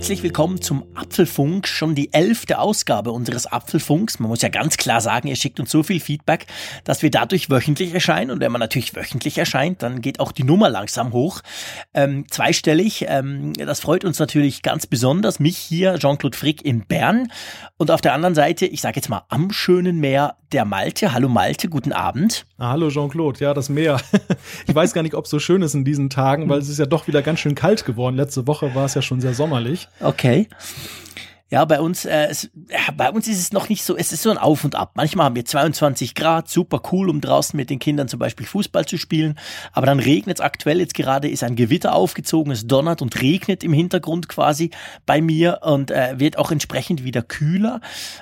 Herzlich willkommen zum Apfelfunk, schon die elfte Ausgabe unseres Apfelfunks. Man muss ja ganz klar sagen, ihr schickt uns so viel Feedback, dass wir dadurch wöchentlich erscheinen. Und wenn man natürlich wöchentlich erscheint, dann geht auch die Nummer langsam hoch. Ähm, zweistellig, ähm, das freut uns natürlich ganz besonders. Mich hier, Jean-Claude Frick in Bern. Und auf der anderen Seite, ich sage jetzt mal am schönen Meer, der Malte. Hallo Malte, guten Abend. Ah, hallo Jean-Claude, ja, das Meer. ich weiß gar nicht, ob es so schön ist in diesen Tagen, weil es ist ja doch wieder ganz schön kalt geworden. Letzte Woche war es ja schon sehr sommerlich. Okay. Ja, bei uns, äh, es, ja, bei uns ist es noch nicht so, es ist so ein Auf und Ab. Manchmal haben wir 22 Grad, super cool, um draußen mit den Kindern zum Beispiel Fußball zu spielen. Aber dann regnet es aktuell jetzt gerade, ist ein Gewitter aufgezogen, es donnert und regnet im Hintergrund quasi bei mir und äh, wird auch entsprechend wieder kühler.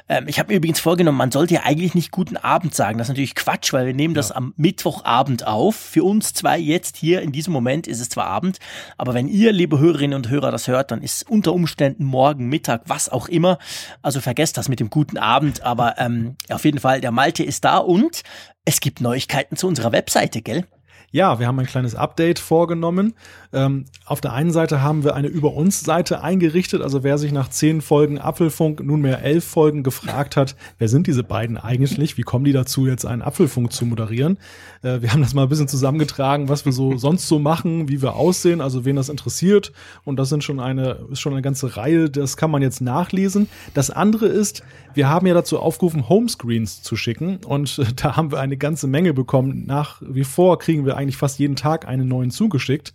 Ähm, ich habe mir übrigens vorgenommen, man sollte ja eigentlich nicht guten Abend sagen. Das ist natürlich Quatsch, weil wir nehmen ja. das am Mittwochabend auf. Für uns zwei jetzt hier in diesem Moment ist es zwar Abend, aber wenn ihr, liebe Hörerinnen und Hörer, das hört, dann ist unter Umständen morgen Mittag, was auch auch immer. Also vergesst das mit dem guten Abend, aber ähm, auf jeden Fall, der Malte ist da und es gibt Neuigkeiten zu unserer Webseite, gell? Ja, wir haben ein kleines Update vorgenommen. Ähm, auf der einen Seite haben wir eine Über uns Seite eingerichtet. Also wer sich nach zehn Folgen Apfelfunk nunmehr elf Folgen gefragt hat, wer sind diese beiden eigentlich? Wie kommen die dazu, jetzt einen Apfelfunk zu moderieren? Äh, wir haben das mal ein bisschen zusammengetragen, was wir so sonst so machen, wie wir aussehen, also wen das interessiert. Und das sind schon eine, ist schon eine ganze Reihe, das kann man jetzt nachlesen. Das andere ist, wir haben ja dazu aufgerufen, Homescreens zu schicken. Und da haben wir eine ganze Menge bekommen. Nach wie vor kriegen wir eigentlich fast jeden Tag einen neuen zugeschickt.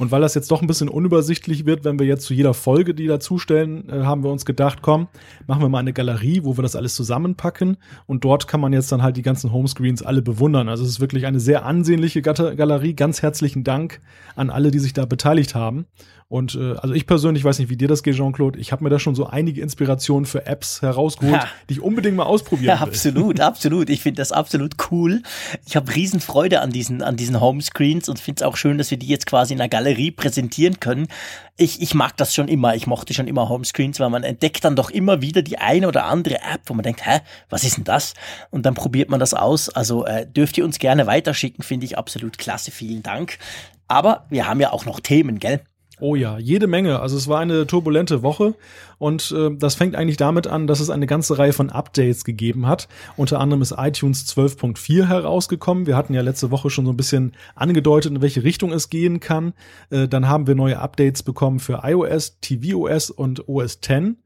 Und weil das jetzt doch ein bisschen unübersichtlich wird, wenn wir jetzt zu jeder Folge die dazustellen, äh, haben wir uns gedacht, komm, machen wir mal eine Galerie, wo wir das alles zusammenpacken. Und dort kann man jetzt dann halt die ganzen Homescreens alle bewundern. Also es ist wirklich eine sehr ansehnliche Galerie. Ganz herzlichen Dank an alle, die sich da beteiligt haben. Und äh, also ich persönlich weiß nicht, wie dir das geht, Jean-Claude. Ich habe mir da schon so einige Inspirationen für Apps herausgeholt, ja. die ich unbedingt mal ausprobieren ja, will. Absolut, absolut. Ich finde das absolut cool. Ich habe Riesenfreude an diesen, an diesen Homescreens und finde es auch schön, dass wir die jetzt quasi in der Galerie präsentieren können. Ich, ich mag das schon immer. Ich mochte schon immer Homescreens, weil man entdeckt dann doch immer wieder die eine oder andere App, wo man denkt, hä, was ist denn das? Und dann probiert man das aus. Also äh, dürft ihr uns gerne weiterschicken, finde ich absolut klasse. Vielen Dank. Aber wir haben ja auch noch Themen, gell? Oh ja, jede Menge. Also es war eine turbulente Woche und äh, das fängt eigentlich damit an, dass es eine ganze Reihe von Updates gegeben hat. Unter anderem ist iTunes 12.4 herausgekommen. Wir hatten ja letzte Woche schon so ein bisschen angedeutet, in welche Richtung es gehen kann. Äh, dann haben wir neue Updates bekommen für iOS, tvOS und OS X.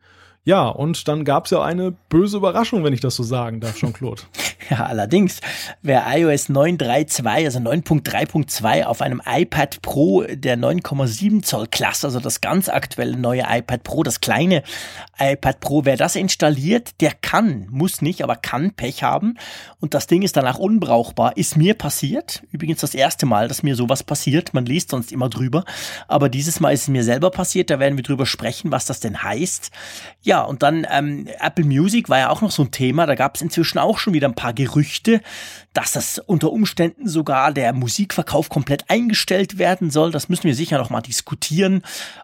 Ja, und dann gab's ja eine böse Überraschung, wenn ich das so sagen darf, Jean-Claude. ja, allerdings, wer iOS 9.3.2, also 9.3.2 auf einem iPad Pro der 9,7 Zoll Klasse, also das ganz aktuelle neue iPad Pro, das kleine iPad Pro, wer das installiert, der kann, muss nicht, aber kann Pech haben. Und das Ding ist danach unbrauchbar. Ist mir passiert. Übrigens das erste Mal, dass mir sowas passiert. Man liest sonst immer drüber. Aber dieses Mal ist es mir selber passiert. Da werden wir drüber sprechen, was das denn heißt. Ja, ja, und dann ähm, Apple Music war ja auch noch so ein Thema. Da gab es inzwischen auch schon wieder ein paar Gerüchte, dass das unter Umständen sogar der Musikverkauf komplett eingestellt werden soll. Das müssen wir sicher noch mal diskutieren.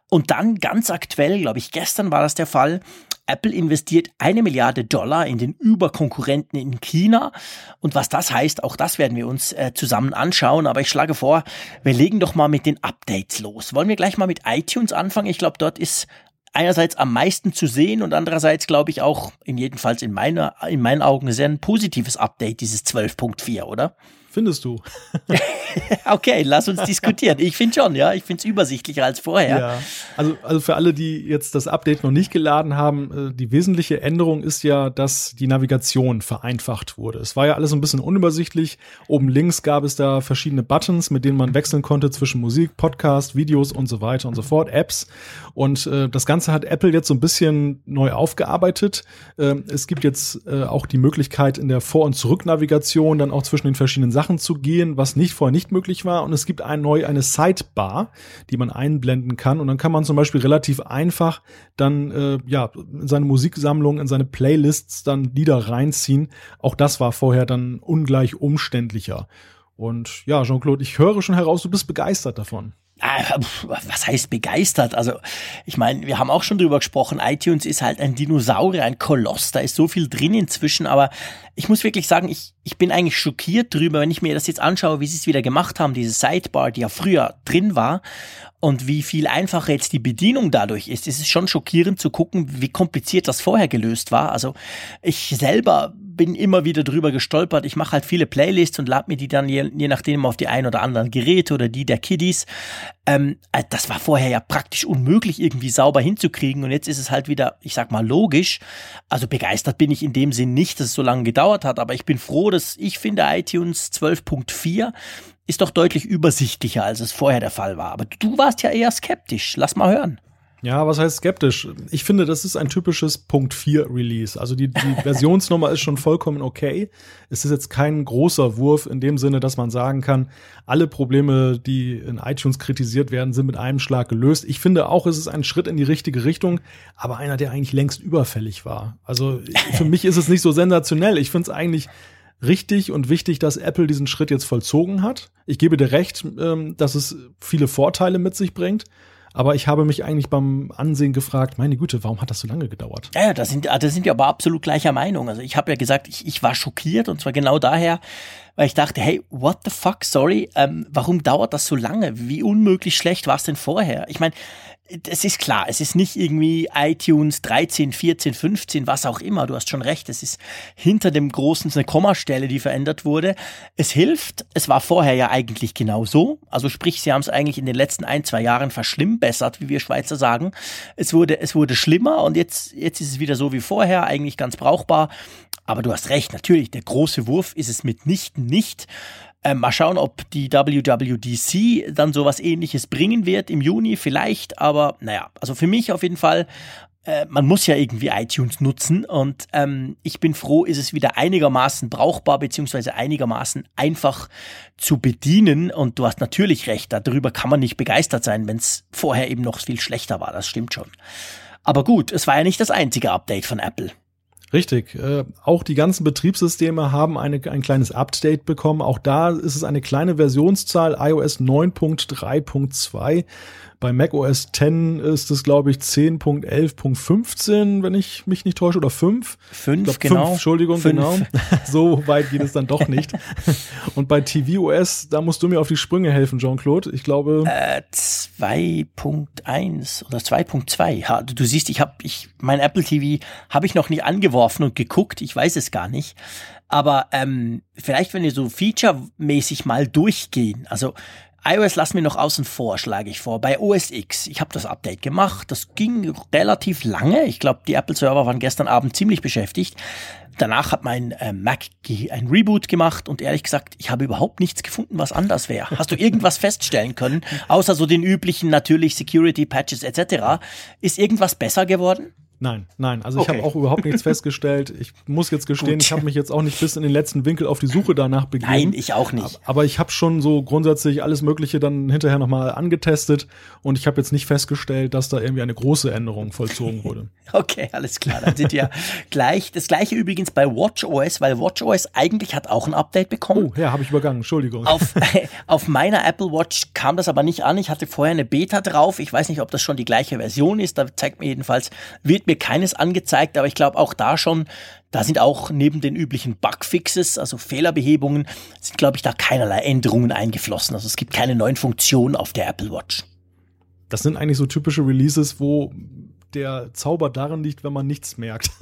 Und dann ganz aktuell, glaube ich, gestern war das der Fall. Apple investiert eine Milliarde Dollar in den Überkonkurrenten in China. Und was das heißt, auch das werden wir uns äh, zusammen anschauen. Aber ich schlage vor, wir legen doch mal mit den Updates los. Wollen wir gleich mal mit iTunes anfangen? Ich glaube, dort ist einerseits am meisten zu sehen und andererseits glaube ich auch, in jedenfalls in meiner, in meinen Augen sehr ein positives Update, dieses 12.4, oder? Findest du? okay, lass uns diskutieren. Ich finde schon, ja. Ich finde es übersichtlicher als vorher. Ja. Also, also für alle, die jetzt das Update noch nicht geladen haben, äh, die wesentliche Änderung ist ja, dass die Navigation vereinfacht wurde. Es war ja alles ein bisschen unübersichtlich. Oben links gab es da verschiedene Buttons, mit denen man wechseln konnte zwischen Musik, Podcast, Videos und so weiter und so fort, Apps. Und äh, das Ganze hat Apple jetzt so ein bisschen neu aufgearbeitet. Äh, es gibt jetzt äh, auch die Möglichkeit in der Vor- und Zurücknavigation dann auch zwischen den verschiedenen Sachen zu gehen, was nicht vorher nicht möglich war. Und es gibt ein, neu eine Sidebar, die man einblenden kann. Und dann kann man zum Beispiel relativ einfach dann äh, ja in seine Musiksammlung, in seine Playlists dann Lieder reinziehen. Auch das war vorher dann ungleich umständlicher. Und ja, Jean-Claude, ich höre schon heraus, du bist begeistert davon. Ah, was heißt begeistert? Also, ich meine, wir haben auch schon drüber gesprochen, iTunes ist halt ein Dinosaurier, ein Koloss, da ist so viel drin inzwischen, aber ich muss wirklich sagen, ich, ich bin eigentlich schockiert drüber, wenn ich mir das jetzt anschaue, wie sie es wieder gemacht haben, diese Sidebar, die ja früher drin war und wie viel einfacher jetzt die Bedienung dadurch ist. Es ist schon schockierend zu gucken, wie kompliziert das vorher gelöst war. Also ich selber bin immer wieder drüber gestolpert. Ich mache halt viele Playlists und lade mir die dann je, je nachdem auf die ein oder anderen Geräte oder die der Kiddies. Ähm, äh, das war vorher ja praktisch unmöglich, irgendwie sauber hinzukriegen. Und jetzt ist es halt wieder, ich sag mal, logisch. Also begeistert bin ich in dem Sinn nicht, dass es so lange gedauert hat. Aber ich bin froh, dass ich finde, iTunes 12.4 ist doch deutlich übersichtlicher, als es vorher der Fall war. Aber du warst ja eher skeptisch. Lass mal hören. Ja, was heißt skeptisch? Ich finde, das ist ein typisches Punkt 4 Release. Also die, die Versionsnummer ist schon vollkommen okay. Es ist jetzt kein großer Wurf in dem Sinne, dass man sagen kann, alle Probleme, die in iTunes kritisiert werden, sind mit einem Schlag gelöst. Ich finde auch, es ist ein Schritt in die richtige Richtung, aber einer, der eigentlich längst überfällig war. Also für mich ist es nicht so sensationell. Ich finde es eigentlich richtig und wichtig, dass Apple diesen Schritt jetzt vollzogen hat. Ich gebe dir recht, ähm, dass es viele Vorteile mit sich bringt. Aber ich habe mich eigentlich beim Ansehen gefragt, meine Güte, warum hat das so lange gedauert? Ja, da sind, da sind wir aber absolut gleicher Meinung. Also ich habe ja gesagt, ich, ich war schockiert und zwar genau daher, weil ich dachte, hey, what the fuck, sorry, ähm, warum dauert das so lange? Wie unmöglich schlecht war es denn vorher? Ich meine, es ist klar, es ist nicht irgendwie iTunes 13, 14, 15, was auch immer. Du hast schon recht, es ist hinter dem großen eine Kommastelle, die verändert wurde. Es hilft. Es war vorher ja eigentlich genau so. Also sprich, sie haben es eigentlich in den letzten ein, zwei Jahren verschlimmbessert, wie wir Schweizer sagen. Es wurde, es wurde schlimmer und jetzt, jetzt ist es wieder so wie vorher, eigentlich ganz brauchbar. Aber du hast recht, natürlich, der große Wurf ist es mitnichten nicht. Ähm, mal schauen, ob die WWDC dann sowas ähnliches bringen wird im Juni vielleicht, aber naja, also für mich auf jeden Fall, äh, man muss ja irgendwie iTunes nutzen und ähm, ich bin froh, ist es wieder einigermaßen brauchbar beziehungsweise einigermaßen einfach zu bedienen und du hast natürlich recht, darüber kann man nicht begeistert sein, wenn es vorher eben noch viel schlechter war, das stimmt schon. Aber gut, es war ja nicht das einzige Update von Apple. Richtig. Äh, auch die ganzen Betriebssysteme haben eine, ein kleines Update bekommen. Auch da ist es eine kleine Versionszahl, iOS 9.3.2. Bei macOS 10 ist es, glaube ich, 10.11.15, wenn ich mich nicht täusche, oder 5. 5, glaub, genau. 5, Entschuldigung, 5. genau. so weit geht es dann doch nicht. Und bei tvOS, da musst du mir auf die Sprünge helfen, Jean-Claude. Ich glaube. Äh, 2.1 oder 2.2. Du siehst, ich habe, ich, mein Apple TV habe ich noch nicht angeworfen und geguckt. Ich weiß es gar nicht. Aber ähm, vielleicht, wenn wir so featuremäßig mal durchgehen. Also iOS lassen wir noch außen vor, schlage ich vor. Bei OS X, ich habe das Update gemacht. Das ging relativ lange. Ich glaube, die Apple-Server waren gestern Abend ziemlich beschäftigt. Danach hat mein äh, Mac ein Reboot gemacht und ehrlich gesagt, ich habe überhaupt nichts gefunden, was anders wäre. Hast du irgendwas feststellen können, außer so den üblichen natürlich Security Patches etc. Ist irgendwas besser geworden? Nein, nein. Also okay. ich habe auch überhaupt nichts festgestellt. Ich muss jetzt gestehen, Gut. ich habe mich jetzt auch nicht bis in den letzten Winkel auf die Suche danach begeben. Nein, ich auch nicht. Aber ich habe schon so grundsätzlich alles Mögliche dann hinterher nochmal angetestet und ich habe jetzt nicht festgestellt, dass da irgendwie eine große Änderung vollzogen wurde. okay, alles klar. Dann sind wir gleich. Das gleiche übrigens bei WatchOS, weil WatchOS eigentlich hat auch ein Update bekommen. Oh, ja, habe ich übergangen. Entschuldigung. Auf, auf meiner Apple Watch kam das aber nicht an. Ich hatte vorher eine Beta drauf. Ich weiß nicht, ob das schon die gleiche Version ist. Da zeigt mir jedenfalls, wird mir keines angezeigt, aber ich glaube auch da schon, da sind auch neben den üblichen Bugfixes, also Fehlerbehebungen, sind glaube ich da keinerlei Änderungen eingeflossen. Also es gibt keine neuen Funktionen auf der Apple Watch. Das sind eigentlich so typische Releases, wo der Zauber darin liegt, wenn man nichts merkt.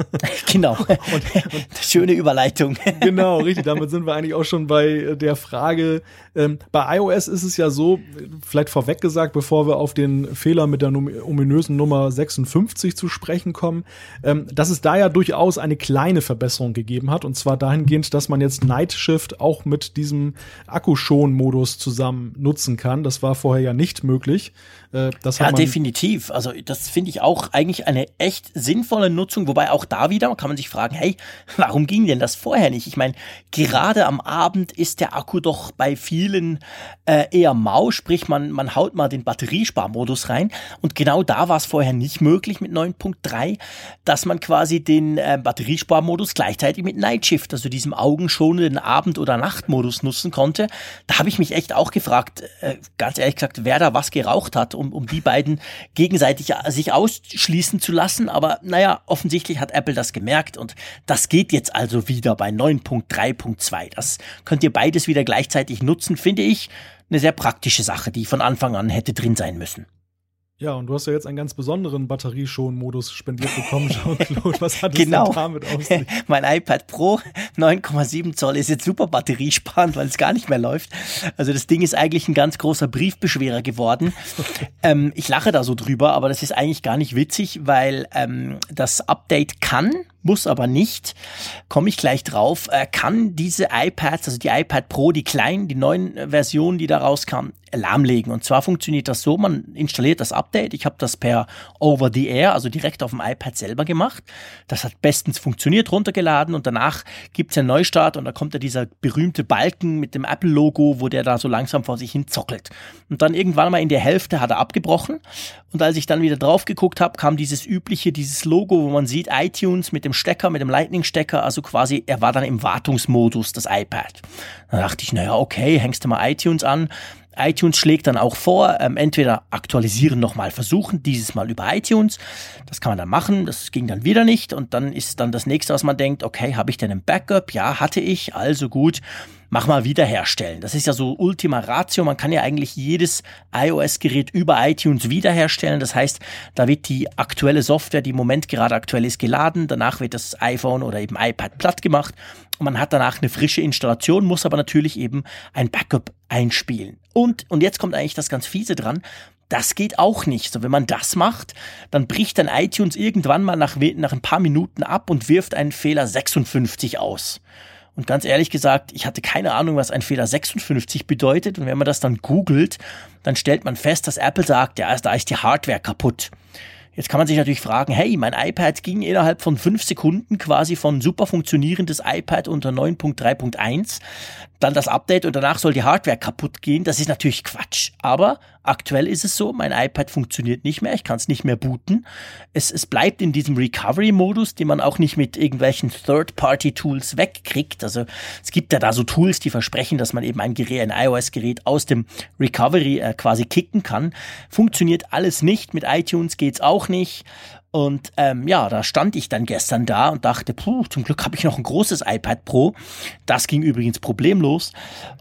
Genau. und, und Schöne Überleitung. genau, richtig. Damit sind wir eigentlich auch schon bei der Frage. Ähm, bei iOS ist es ja so, vielleicht vorweg gesagt, bevor wir auf den Fehler mit der ominösen Nummer 56 zu sprechen kommen, ähm, dass es da ja durchaus eine kleine Verbesserung gegeben hat. Und zwar dahingehend, dass man jetzt Night Shift auch mit diesem Akkuschon-Modus zusammen nutzen kann. Das war vorher ja nicht möglich. Äh, ja, definitiv. Also das finde ich auch eigentlich eine echt sinnvolle Nutzung, wobei auch da wieder kann man sich fragen, hey, warum ging denn das vorher nicht? Ich meine, gerade am Abend ist der Akku doch bei vielen äh, eher mau, sprich man, man haut mal den Batteriesparmodus rein und genau da war es vorher nicht möglich mit 9.3, dass man quasi den äh, Batteriesparmodus gleichzeitig mit Night Shift, also diesem augenschonenden Abend- oder Nachtmodus nutzen konnte. Da habe ich mich echt auch gefragt, äh, ganz ehrlich gesagt, wer da was geraucht hat, um, um die beiden gegenseitig äh, sich ausschließen zu lassen. Aber naja, offensichtlich hat Apple das gemerkt und das geht jetzt also wieder bei 9.3.2. Das könnt ihr beides wieder gleichzeitig nutzen, finde ich. Eine sehr praktische Sache, die von Anfang an hätte drin sein müssen. Ja, und du hast ja jetzt einen ganz besonderen Batterieschonmodus spendiert bekommen, Jean-Claude. Was hat es genau. denn damit sich? mein iPad Pro 9,7 Zoll ist jetzt super batteriesparend, weil es gar nicht mehr läuft. Also das Ding ist eigentlich ein ganz großer Briefbeschwerer geworden. ähm, ich lache da so drüber, aber das ist eigentlich gar nicht witzig, weil ähm, das Update kann muss aber nicht, komme ich gleich drauf, äh, kann diese iPads, also die iPad Pro, die kleinen, die neuen Versionen, die da rauskamen, lahmlegen. Und zwar funktioniert das so, man installiert das Update. Ich habe das per Over the Air, also direkt auf dem iPad selber gemacht. Das hat bestens funktioniert, runtergeladen und danach gibt's einen Neustart und da kommt ja dieser berühmte Balken mit dem Apple-Logo, wo der da so langsam vor sich hin zockelt. Und dann irgendwann mal in der Hälfte hat er abgebrochen und als ich dann wieder drauf geguckt habe, kam dieses übliche, dieses Logo, wo man sieht iTunes mit dem Stecker, mit dem Lightning-Stecker, also quasi, er war dann im Wartungsmodus, das iPad. Dann dachte ich, naja, okay, hängst du mal iTunes an. iTunes schlägt dann auch vor, ähm, entweder aktualisieren nochmal versuchen, dieses Mal über iTunes. Das kann man dann machen, das ging dann wieder nicht und dann ist dann das nächste, was man denkt, okay, habe ich denn ein Backup? Ja, hatte ich, also gut mach mal wiederherstellen. Das ist ja so Ultima Ratio. Man kann ja eigentlich jedes iOS-Gerät über iTunes wiederherstellen. Das heißt, da wird die aktuelle Software, die im Moment gerade aktuell ist, geladen. Danach wird das iPhone oder eben iPad platt gemacht. Man hat danach eine frische Installation, muss aber natürlich eben ein Backup einspielen. Und, und jetzt kommt eigentlich das ganz fiese dran. Das geht auch nicht. So, wenn man das macht, dann bricht dann iTunes irgendwann mal nach, nach ein paar Minuten ab und wirft einen Fehler 56 aus. Und ganz ehrlich gesagt, ich hatte keine Ahnung, was ein Fehler 56 bedeutet. Und wenn man das dann googelt, dann stellt man fest, dass Apple sagt, ja, da ist die Hardware kaputt. Jetzt kann man sich natürlich fragen, hey, mein iPad ging innerhalb von fünf Sekunden quasi von super funktionierendes iPad unter 9.3.1, dann das Update und danach soll die Hardware kaputt gehen. Das ist natürlich Quatsch. Aber aktuell ist es so, mein iPad funktioniert nicht mehr, ich kann es nicht mehr booten. Es, es bleibt in diesem Recovery-Modus, den man auch nicht mit irgendwelchen Third-Party-Tools wegkriegt. Also es gibt ja da so Tools, die versprechen, dass man eben ein Gerät, ein iOS-Gerät aus dem Recovery äh, quasi kicken kann. Funktioniert alles nicht. Mit iTunes geht's auch nicht. Und ähm, ja, da stand ich dann gestern da und dachte, puh, zum Glück habe ich noch ein großes iPad Pro. Das ging übrigens problemlos.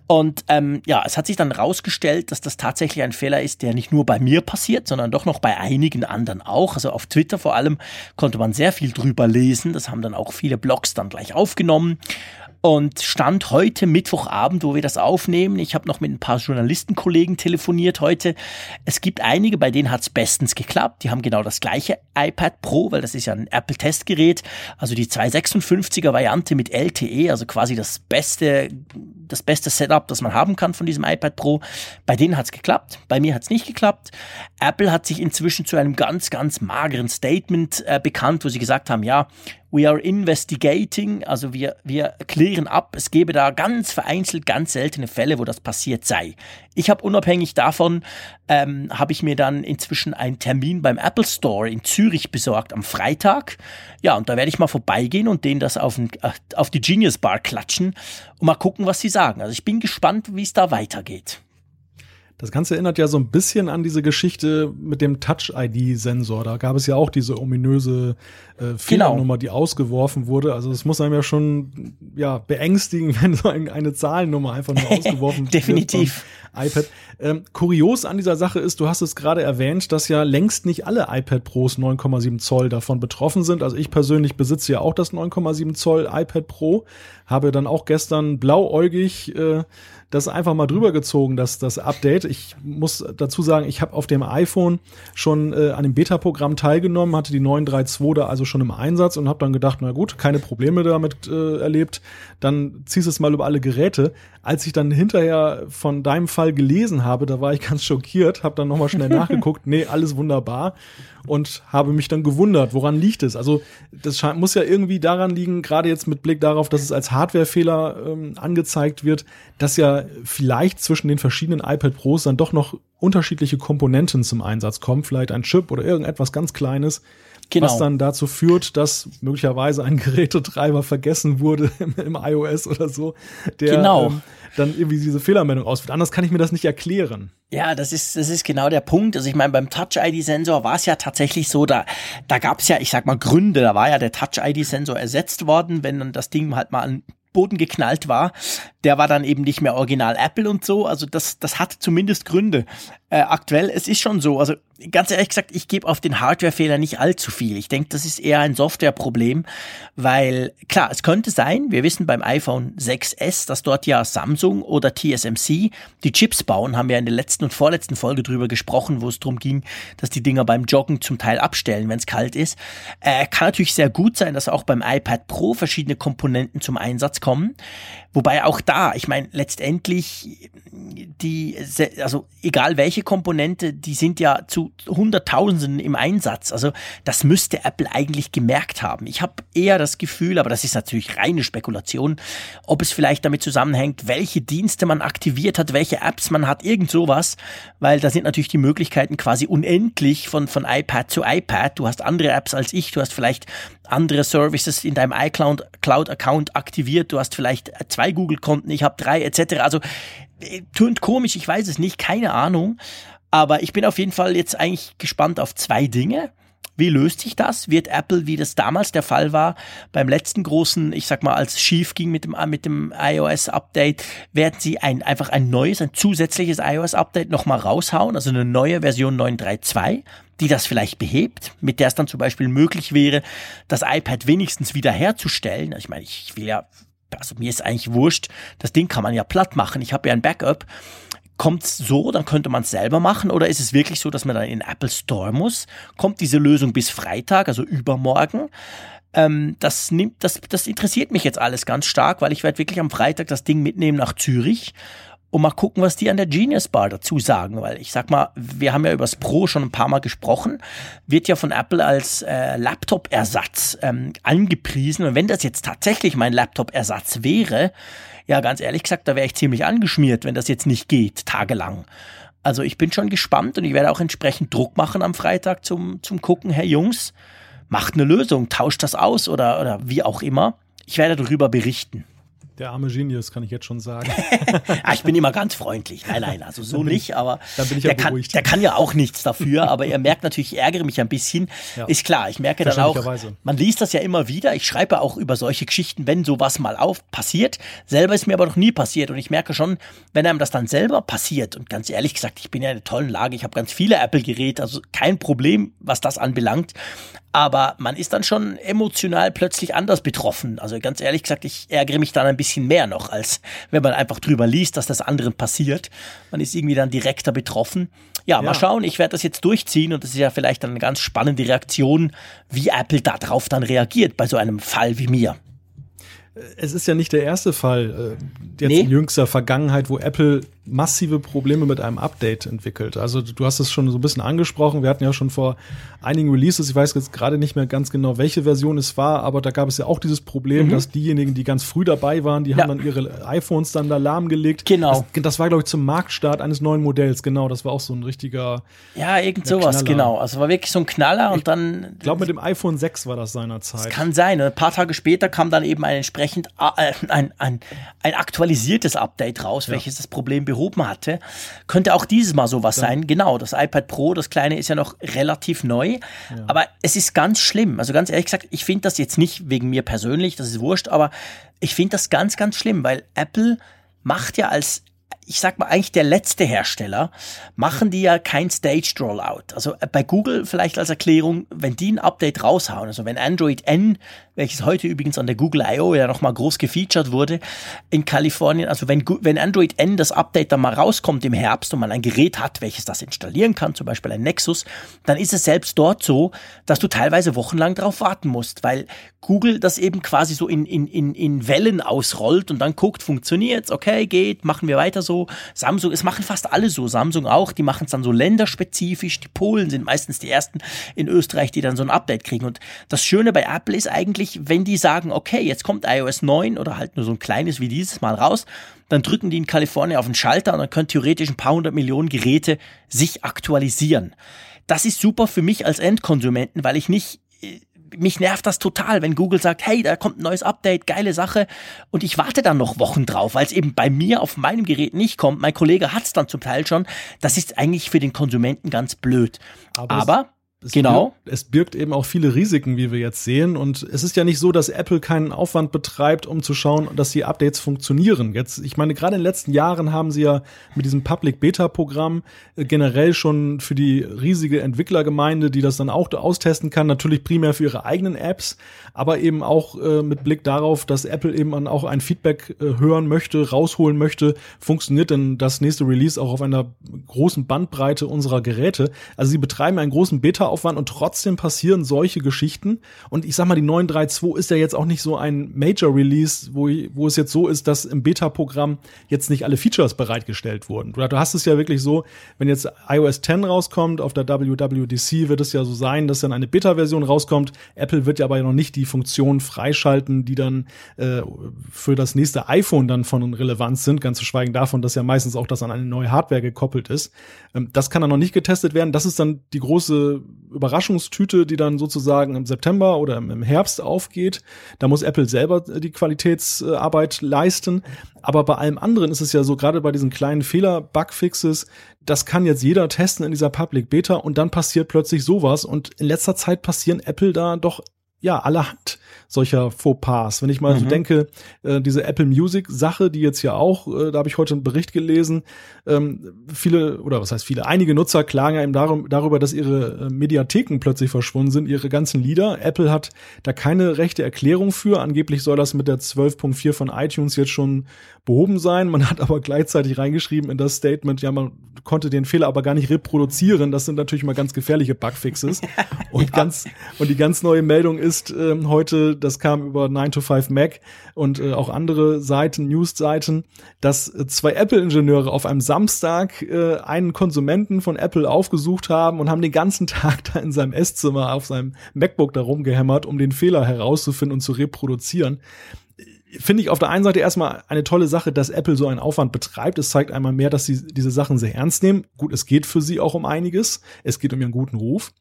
Und ähm, ja, es hat sich dann rausgestellt, dass das tatsächlich ein Fehler ist, der nicht nur bei mir passiert, sondern doch noch bei einigen anderen auch. Also auf Twitter vor allem konnte man sehr viel drüber lesen. Das haben dann auch viele Blogs dann gleich aufgenommen. Und stand heute Mittwochabend, wo wir das aufnehmen. Ich habe noch mit ein paar Journalistenkollegen telefoniert heute. Es gibt einige, bei denen hat es bestens geklappt. Die haben genau das gleiche iPad Pro, weil das ist ja ein Apple-Testgerät. Also die 256er Variante mit LTE, also quasi das beste, das beste Setup, das man haben kann von diesem iPad Pro. Bei denen hat es geklappt. Bei mir hat es nicht geklappt. Apple hat sich inzwischen zu einem ganz, ganz mageren Statement äh, bekannt, wo sie gesagt haben, ja, we are investigating, also wir, wir klären ab, es gebe da ganz vereinzelt, ganz seltene Fälle, wo das passiert sei. Ich habe unabhängig davon, ähm, habe ich mir dann inzwischen einen Termin beim Apple Store in Zürich besorgt am Freitag. Ja, und da werde ich mal vorbeigehen und denen das auf, ein, äh, auf die Genius Bar klatschen und mal gucken, was sie sagen. Also ich bin gespannt, wie es da weitergeht. Das Ganze erinnert ja so ein bisschen an diese Geschichte mit dem Touch-ID-Sensor. Da gab es ja auch diese ominöse äh, Fehlernummer, genau. die ausgeworfen wurde. Also es muss einem ja schon ja beängstigen, wenn so ein, eine Zahlennummer einfach nur ausgeworfen wird. Definitiv. iPad. Ähm, kurios an dieser Sache ist, du hast es gerade erwähnt, dass ja längst nicht alle iPad Pros 9,7 Zoll davon betroffen sind. Also ich persönlich besitze ja auch das 9,7 Zoll iPad Pro, habe dann auch gestern blauäugig äh, das einfach mal drüber gezogen, das, das Update. Ich muss dazu sagen, ich habe auf dem iPhone schon äh, an dem Beta-Programm teilgenommen, hatte die 932 da also schon im Einsatz und habe dann gedacht, na gut, keine Probleme damit äh, erlebt. Dann ziehst es mal über alle Geräte. Als ich dann hinterher von deinem Fall gelesen habe, da war ich ganz schockiert, habe dann nochmal schnell nachgeguckt. Nee, alles wunderbar und habe mich dann gewundert, woran liegt es? Also das muss ja irgendwie daran liegen, gerade jetzt mit Blick darauf, dass es als Hardwarefehler ähm, angezeigt wird, dass ja vielleicht zwischen den verschiedenen iPad Pros dann doch noch unterschiedliche Komponenten zum Einsatz kommen, vielleicht ein Chip oder irgendetwas ganz Kleines, Genau. Was dann dazu führt, dass möglicherweise ein Gerätetreiber vergessen wurde im, im iOS oder so, der genau. ähm, dann irgendwie diese Fehlermeldung ausführt. Anders kann ich mir das nicht erklären. Ja, das ist, das ist genau der Punkt. Also ich meine, beim Touch-ID-Sensor war es ja tatsächlich so, da, da gab es ja, ich sag mal, Gründe. Da war ja der Touch-ID-Sensor ersetzt worden, wenn dann das Ding halt mal an Boden geknallt war, der war dann eben nicht mehr original Apple und so. Also das, das hat zumindest Gründe. Äh, aktuell, es ist schon so. Also ganz ehrlich gesagt, ich gebe auf den Hardwarefehler nicht allzu viel. Ich denke, das ist eher ein Softwareproblem, weil klar, es könnte sein, wir wissen beim iPhone 6S, dass dort ja Samsung oder TSMC die Chips bauen, haben wir in der letzten und vorletzten Folge drüber gesprochen, wo es darum ging, dass die Dinger beim Joggen zum Teil abstellen, wenn es kalt ist. Äh, kann natürlich sehr gut sein, dass auch beim iPad Pro verschiedene Komponenten zum Einsatz kommen. Wobei auch da, ich meine, letztendlich die, also egal welche Komponente, die sind ja zu Hunderttausenden im Einsatz. Also das müsste Apple eigentlich gemerkt haben. Ich habe eher das Gefühl, aber das ist natürlich reine Spekulation, ob es vielleicht damit zusammenhängt, welche Dienste man aktiviert hat, welche Apps man hat, irgend sowas, weil da sind natürlich die Möglichkeiten quasi unendlich von, von iPad zu iPad. Du hast andere Apps als ich, du hast vielleicht andere Services in deinem iCloud-Account aktiviert, du hast vielleicht zwei Google-Konten, ich habe drei etc. Also äh, tönt komisch, ich weiß es nicht, keine Ahnung. Aber ich bin auf jeden Fall jetzt eigentlich gespannt auf zwei Dinge. Wie löst sich das? Wird Apple, wie das damals der Fall war, beim letzten großen, ich sag mal, als schief ging mit dem, mit dem iOS-Update, werden sie ein, einfach ein neues, ein zusätzliches iOS-Update nochmal raushauen, also eine neue Version 9.3.2, die das vielleicht behebt, mit der es dann zum Beispiel möglich wäre, das iPad wenigstens wiederherzustellen. Also ich meine, ich will ja, also mir ist eigentlich wurscht, das Ding kann man ja platt machen. Ich habe ja ein Backup Kommt es so, dann könnte man es selber machen oder ist es wirklich so, dass man dann in den Apple Store muss? Kommt diese Lösung bis Freitag, also übermorgen? Ähm, das, nimmt, das, das interessiert mich jetzt alles ganz stark, weil ich werde wirklich am Freitag das Ding mitnehmen nach Zürich und mal gucken, was die an der Genius Bar dazu sagen, weil ich sag mal, wir haben ja über das Pro schon ein paar Mal gesprochen, wird ja von Apple als äh, Laptop-Ersatz ähm, angepriesen und wenn das jetzt tatsächlich mein Laptop-Ersatz wäre, ja, ganz ehrlich gesagt, da wäre ich ziemlich angeschmiert, wenn das jetzt nicht geht, tagelang. Also ich bin schon gespannt und ich werde auch entsprechend Druck machen am Freitag zum, zum Gucken, Herr Jungs, macht eine Lösung, tauscht das aus oder, oder wie auch immer. Ich werde darüber berichten. Der arme Genius, kann ich jetzt schon sagen. ah, ich bin immer ganz freundlich. Nein, nein, also so nicht, aber da bin ich der, ja kann, der kann ja auch nichts dafür, aber er merkt natürlich, ich ärgere mich ein bisschen. Ja. Ist klar, ich merke dann auch, man liest das ja immer wieder. Ich schreibe auch über solche Geschichten, wenn sowas mal auf passiert. Selber ist mir aber noch nie passiert und ich merke schon, wenn einem das dann selber passiert und ganz ehrlich gesagt, ich bin ja in einer tollen Lage, ich habe ganz viele Apple-Geräte, also kein Problem, was das anbelangt aber man ist dann schon emotional plötzlich anders betroffen. Also ganz ehrlich gesagt, ich ärgere mich dann ein bisschen mehr noch, als wenn man einfach drüber liest, dass das anderen passiert. Man ist irgendwie dann direkter betroffen. Ja, ja. mal schauen, ich werde das jetzt durchziehen und das ist ja vielleicht dann eine ganz spannende Reaktion, wie Apple darauf dann reagiert bei so einem Fall wie mir es ist ja nicht der erste Fall äh, jetzt nee. in jüngster Vergangenheit, wo Apple massive Probleme mit einem Update entwickelt. Also du hast es schon so ein bisschen angesprochen. Wir hatten ja schon vor einigen Releases, ich weiß jetzt gerade nicht mehr ganz genau, welche Version es war, aber da gab es ja auch dieses Problem, mhm. dass diejenigen, die ganz früh dabei waren, die ja. haben dann ihre iPhones dann da lahmgelegt. Genau. Das, das war, glaube ich, zum Marktstart eines neuen Modells. Genau, das war auch so ein richtiger. Ja, irgend sowas, Knaller. genau. Also war wirklich so ein Knaller und ich dann. Ich glaube, mit dem iPhone 6 war das seinerzeit. Das kann sein. Ein paar Tage später kam dann eben ein entsprechend äh, ein, ein, ein aktualisiertes Update raus, ja. welches das Problem behoben hatte. Könnte auch dieses Mal sowas ja. sein. Genau, das iPad Pro, das kleine, ist ja noch relativ neu. Ja. Aber es ist ganz schlimm. Also ganz ehrlich gesagt, ich finde das jetzt nicht wegen mir persönlich, das ist wurscht, aber ich finde das ganz, ganz schlimm, weil Apple macht ja als ich sag mal, eigentlich der letzte Hersteller, machen die ja kein Staged Rollout. Also äh, bei Google vielleicht als Erklärung, wenn die ein Update raushauen, also wenn Android N, welches heute übrigens an der Google I.O. ja nochmal groß gefeatured wurde, in Kalifornien, also wenn, wenn Android N das Update dann mal rauskommt im Herbst und man ein Gerät hat, welches das installieren kann, zum Beispiel ein Nexus, dann ist es selbst dort so, dass du teilweise wochenlang drauf warten musst, weil Google das eben quasi so in, in, in, in Wellen ausrollt und dann guckt, funktioniert's, okay, geht, machen wir weiter so. Samsung, es machen fast alle so, Samsung auch, die machen es dann so länderspezifisch. Die Polen sind meistens die ersten in Österreich, die dann so ein Update kriegen. Und das Schöne bei Apple ist eigentlich, wenn die sagen, okay, jetzt kommt iOS 9 oder halt nur so ein kleines wie dieses Mal raus, dann drücken die in Kalifornien auf den Schalter und dann können theoretisch ein paar hundert Millionen Geräte sich aktualisieren. Das ist super für mich als Endkonsumenten, weil ich nicht mich nervt das total, wenn Google sagt, hey, da kommt ein neues Update, geile Sache. Und ich warte dann noch Wochen drauf, weil es eben bei mir auf meinem Gerät nicht kommt. Mein Kollege hat es dann zum Teil schon. Das ist eigentlich für den Konsumenten ganz blöd. Aber, Aber es genau. Birgt, es birgt eben auch viele Risiken, wie wir jetzt sehen. Und es ist ja nicht so, dass Apple keinen Aufwand betreibt, um zu schauen, dass die Updates funktionieren. Jetzt, ich meine, gerade in den letzten Jahren haben sie ja mit diesem Public Beta Programm äh, generell schon für die riesige Entwicklergemeinde, die das dann auch austesten kann, natürlich primär für ihre eigenen Apps, aber eben auch äh, mit Blick darauf, dass Apple eben auch ein Feedback äh, hören möchte, rausholen möchte, funktioniert denn das nächste Release auch auf einer großen Bandbreite unserer Geräte. Also sie betreiben einen großen Beta Aufwand und trotzdem passieren solche Geschichten. Und ich sag mal, die 932 ist ja jetzt auch nicht so ein Major Release, wo, wo es jetzt so ist, dass im Beta-Programm jetzt nicht alle Features bereitgestellt wurden. Du, du hast es ja wirklich so, wenn jetzt iOS 10 rauskommt, auf der WWDC wird es ja so sein, dass dann eine Beta-Version rauskommt. Apple wird ja aber noch nicht die Funktion freischalten, die dann äh, für das nächste iPhone dann von Relevanz sind, ganz zu schweigen davon, dass ja meistens auch das an eine neue Hardware gekoppelt ist. Ähm, das kann dann noch nicht getestet werden. Das ist dann die große Überraschungstüte, die dann sozusagen im September oder im Herbst aufgeht. Da muss Apple selber die Qualitätsarbeit leisten. Aber bei allem anderen ist es ja so, gerade bei diesen kleinen Fehler-Bugfixes, das kann jetzt jeder testen in dieser Public Beta und dann passiert plötzlich sowas. Und in letzter Zeit passieren Apple da doch ja, allerhand solcher Fauxpas. Wenn ich mal mhm. so denke, äh, diese Apple Music Sache, die jetzt ja auch, äh, da habe ich heute einen Bericht gelesen, ähm, viele, oder was heißt viele, einige Nutzer klagen ja eben darum, darüber, dass ihre äh, Mediatheken plötzlich verschwunden sind, ihre ganzen Lieder. Apple hat da keine rechte Erklärung für. Angeblich soll das mit der 12.4 von iTunes jetzt schon behoben sein. Man hat aber gleichzeitig reingeschrieben in das Statement, ja, man konnte den Fehler aber gar nicht reproduzieren. Das sind natürlich mal ganz gefährliche Bugfixes. und ganz, und die ganz neue Meldung ist ähm, heute, das kam über 9 to 5 Mac und äh, auch andere Seiten, News-Seiten, dass äh, zwei Apple-Ingenieure auf einem Samstag äh, einen Konsumenten von Apple aufgesucht haben und haben den ganzen Tag da in seinem Esszimmer auf seinem MacBook da rumgehämmert, um den Fehler herauszufinden und zu reproduzieren finde ich auf der einen Seite erstmal eine tolle Sache, dass Apple so einen Aufwand betreibt. Es zeigt einmal mehr, dass sie diese Sachen sehr ernst nehmen. Gut, es geht für sie auch um einiges. Es geht um ihren guten Ruf.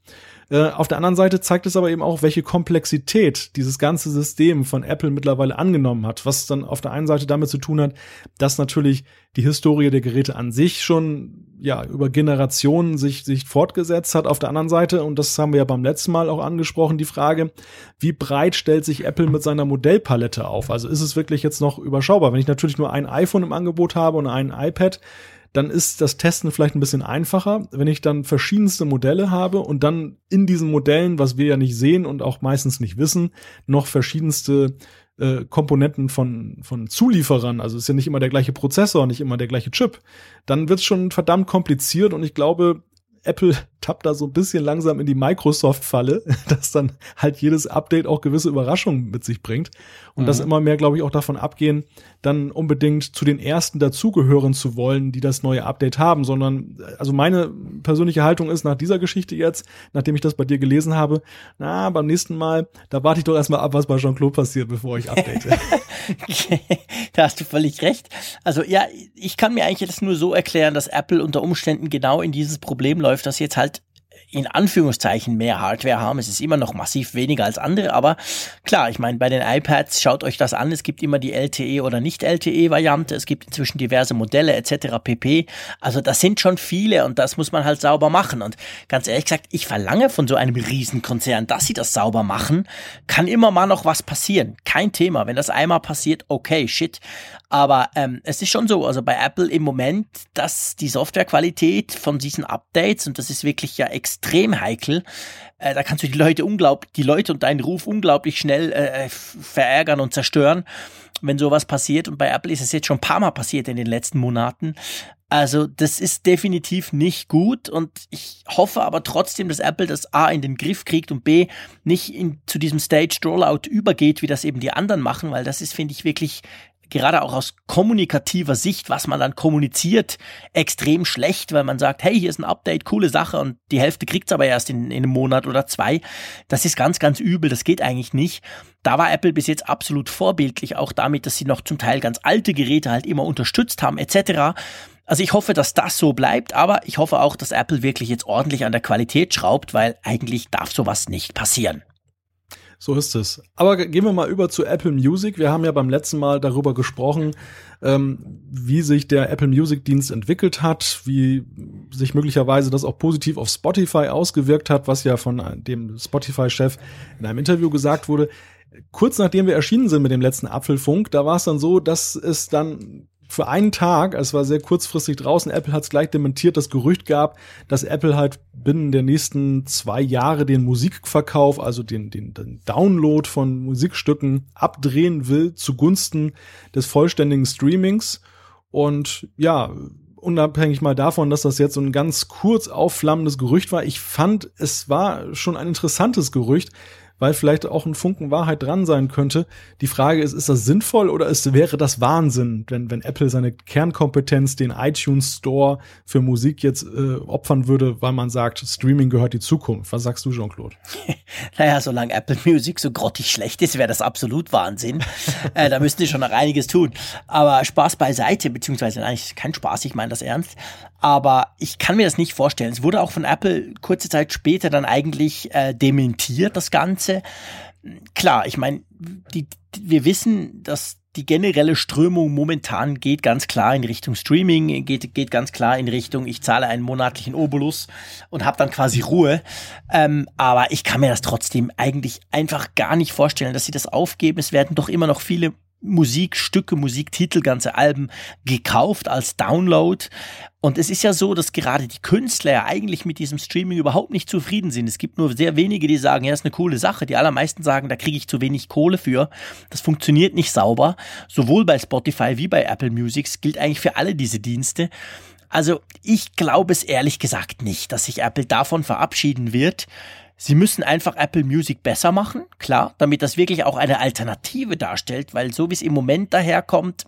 Äh, auf der anderen Seite zeigt es aber eben auch, welche Komplexität dieses ganze System von Apple mittlerweile angenommen hat, was dann auf der einen Seite damit zu tun hat, dass natürlich die Historie der Geräte an sich schon ja über Generationen sich sich fortgesetzt hat. Auf der anderen Seite und das haben wir ja beim letzten Mal auch angesprochen, die Frage, wie breit stellt sich Apple mit seiner Modellpalette auf? Also ist es wirklich jetzt noch überschaubar? Wenn ich natürlich nur ein iPhone im Angebot habe und ein iPad, dann ist das Testen vielleicht ein bisschen einfacher. Wenn ich dann verschiedenste Modelle habe und dann in diesen Modellen, was wir ja nicht sehen und auch meistens nicht wissen, noch verschiedenste äh, Komponenten von, von Zulieferern, also ist ja nicht immer der gleiche Prozessor, nicht immer der gleiche Chip, dann wird es schon verdammt kompliziert und ich glaube, Apple tappt da so ein bisschen langsam in die Microsoft-Falle, dass dann halt jedes Update auch gewisse Überraschungen mit sich bringt. Und mhm. dass immer mehr, glaube ich, auch davon abgehen, dann unbedingt zu den ersten dazugehören zu wollen, die das neue Update haben, sondern, also meine persönliche Haltung ist nach dieser Geschichte jetzt, nachdem ich das bei dir gelesen habe, na, beim nächsten Mal, da warte ich doch erstmal ab, was bei Jean-Claude passiert, bevor ich update. da hast du völlig recht. Also ja, ich kann mir eigentlich jetzt nur so erklären, dass Apple unter Umständen genau in dieses Problem läuft, dass jetzt halt in Anführungszeichen mehr Hardware haben. Es ist immer noch massiv weniger als andere, aber klar, ich meine, bei den iPads schaut euch das an. Es gibt immer die LTE oder nicht LTE Variante. Es gibt inzwischen diverse Modelle etc. pp. Also das sind schon viele und das muss man halt sauber machen. Und ganz ehrlich gesagt, ich verlange von so einem Riesenkonzern, dass sie das sauber machen. Kann immer mal noch was passieren. Kein Thema. Wenn das einmal passiert, okay, shit. Aber ähm, es ist schon so, also bei Apple im Moment, dass die Softwarequalität von diesen Updates, und das ist wirklich ja extrem heikel, äh, da kannst du die Leute unglaublich, die Leute und deinen Ruf unglaublich schnell äh, verärgern und zerstören, wenn sowas passiert. Und bei Apple ist es jetzt schon ein paar Mal passiert in den letzten Monaten. Also das ist definitiv nicht gut und ich hoffe aber trotzdem, dass Apple das A in den Griff kriegt und B nicht in, zu diesem Staged Rollout übergeht, wie das eben die anderen machen, weil das ist, finde ich, wirklich gerade auch aus kommunikativer Sicht, was man dann kommuniziert, extrem schlecht, weil man sagt, hey, hier ist ein Update, coole Sache und die Hälfte kriegt's aber erst in, in einem Monat oder zwei. Das ist ganz, ganz übel, das geht eigentlich nicht. Da war Apple bis jetzt absolut vorbildlich, auch damit, dass sie noch zum Teil ganz alte Geräte halt immer unterstützt haben, etc. Also ich hoffe, dass das so bleibt, aber ich hoffe auch, dass Apple wirklich jetzt ordentlich an der Qualität schraubt, weil eigentlich darf sowas nicht passieren. So ist es. Aber gehen wir mal über zu Apple Music. Wir haben ja beim letzten Mal darüber gesprochen, ähm, wie sich der Apple Music Dienst entwickelt hat, wie sich möglicherweise das auch positiv auf Spotify ausgewirkt hat, was ja von dem Spotify-Chef in einem Interview gesagt wurde. Kurz nachdem wir erschienen sind mit dem letzten Apfelfunk, da war es dann so, dass es dann für einen Tag, es war sehr kurzfristig draußen, Apple hat es gleich dementiert, das Gerücht gab, dass Apple halt binnen der nächsten zwei Jahre den Musikverkauf, also den, den, den Download von Musikstücken abdrehen will zugunsten des vollständigen Streamings. Und ja, unabhängig mal davon, dass das jetzt so ein ganz kurz aufflammendes Gerücht war, ich fand, es war schon ein interessantes Gerücht, weil vielleicht auch ein Funken Wahrheit dran sein könnte. Die Frage ist, ist das sinnvoll oder ist, wäre das Wahnsinn, wenn, wenn Apple seine Kernkompetenz, den iTunes Store für Musik jetzt äh, opfern würde, weil man sagt, Streaming gehört die Zukunft. Was sagst du, Jean-Claude? naja, solange Apple Music so grottig schlecht ist, wäre das absolut Wahnsinn. äh, da müssten sie schon noch einiges tun. Aber Spaß beiseite, beziehungsweise eigentlich kein Spaß, ich meine das ernst. Aber ich kann mir das nicht vorstellen. Es wurde auch von Apple kurze Zeit später dann eigentlich äh, dementiert, das Ganze. Klar, ich meine, wir wissen, dass die generelle Strömung momentan geht ganz klar in Richtung Streaming, geht, geht ganz klar in Richtung, ich zahle einen monatlichen Obolus und habe dann quasi Ruhe. Ähm, aber ich kann mir das trotzdem eigentlich einfach gar nicht vorstellen, dass sie das aufgeben. Es werden doch immer noch viele Musikstücke, Musiktitel, ganze Alben gekauft als Download. Und es ist ja so, dass gerade die Künstler ja eigentlich mit diesem Streaming überhaupt nicht zufrieden sind. Es gibt nur sehr wenige, die sagen, ja, ist eine coole Sache. Die allermeisten sagen, da kriege ich zu wenig Kohle für. Das funktioniert nicht sauber. Sowohl bei Spotify wie bei Apple Music. Gilt eigentlich für alle diese Dienste. Also ich glaube es ehrlich gesagt nicht, dass sich Apple davon verabschieden wird. Sie müssen einfach Apple Music besser machen, klar, damit das wirklich auch eine Alternative darstellt, weil so wie es im Moment daherkommt,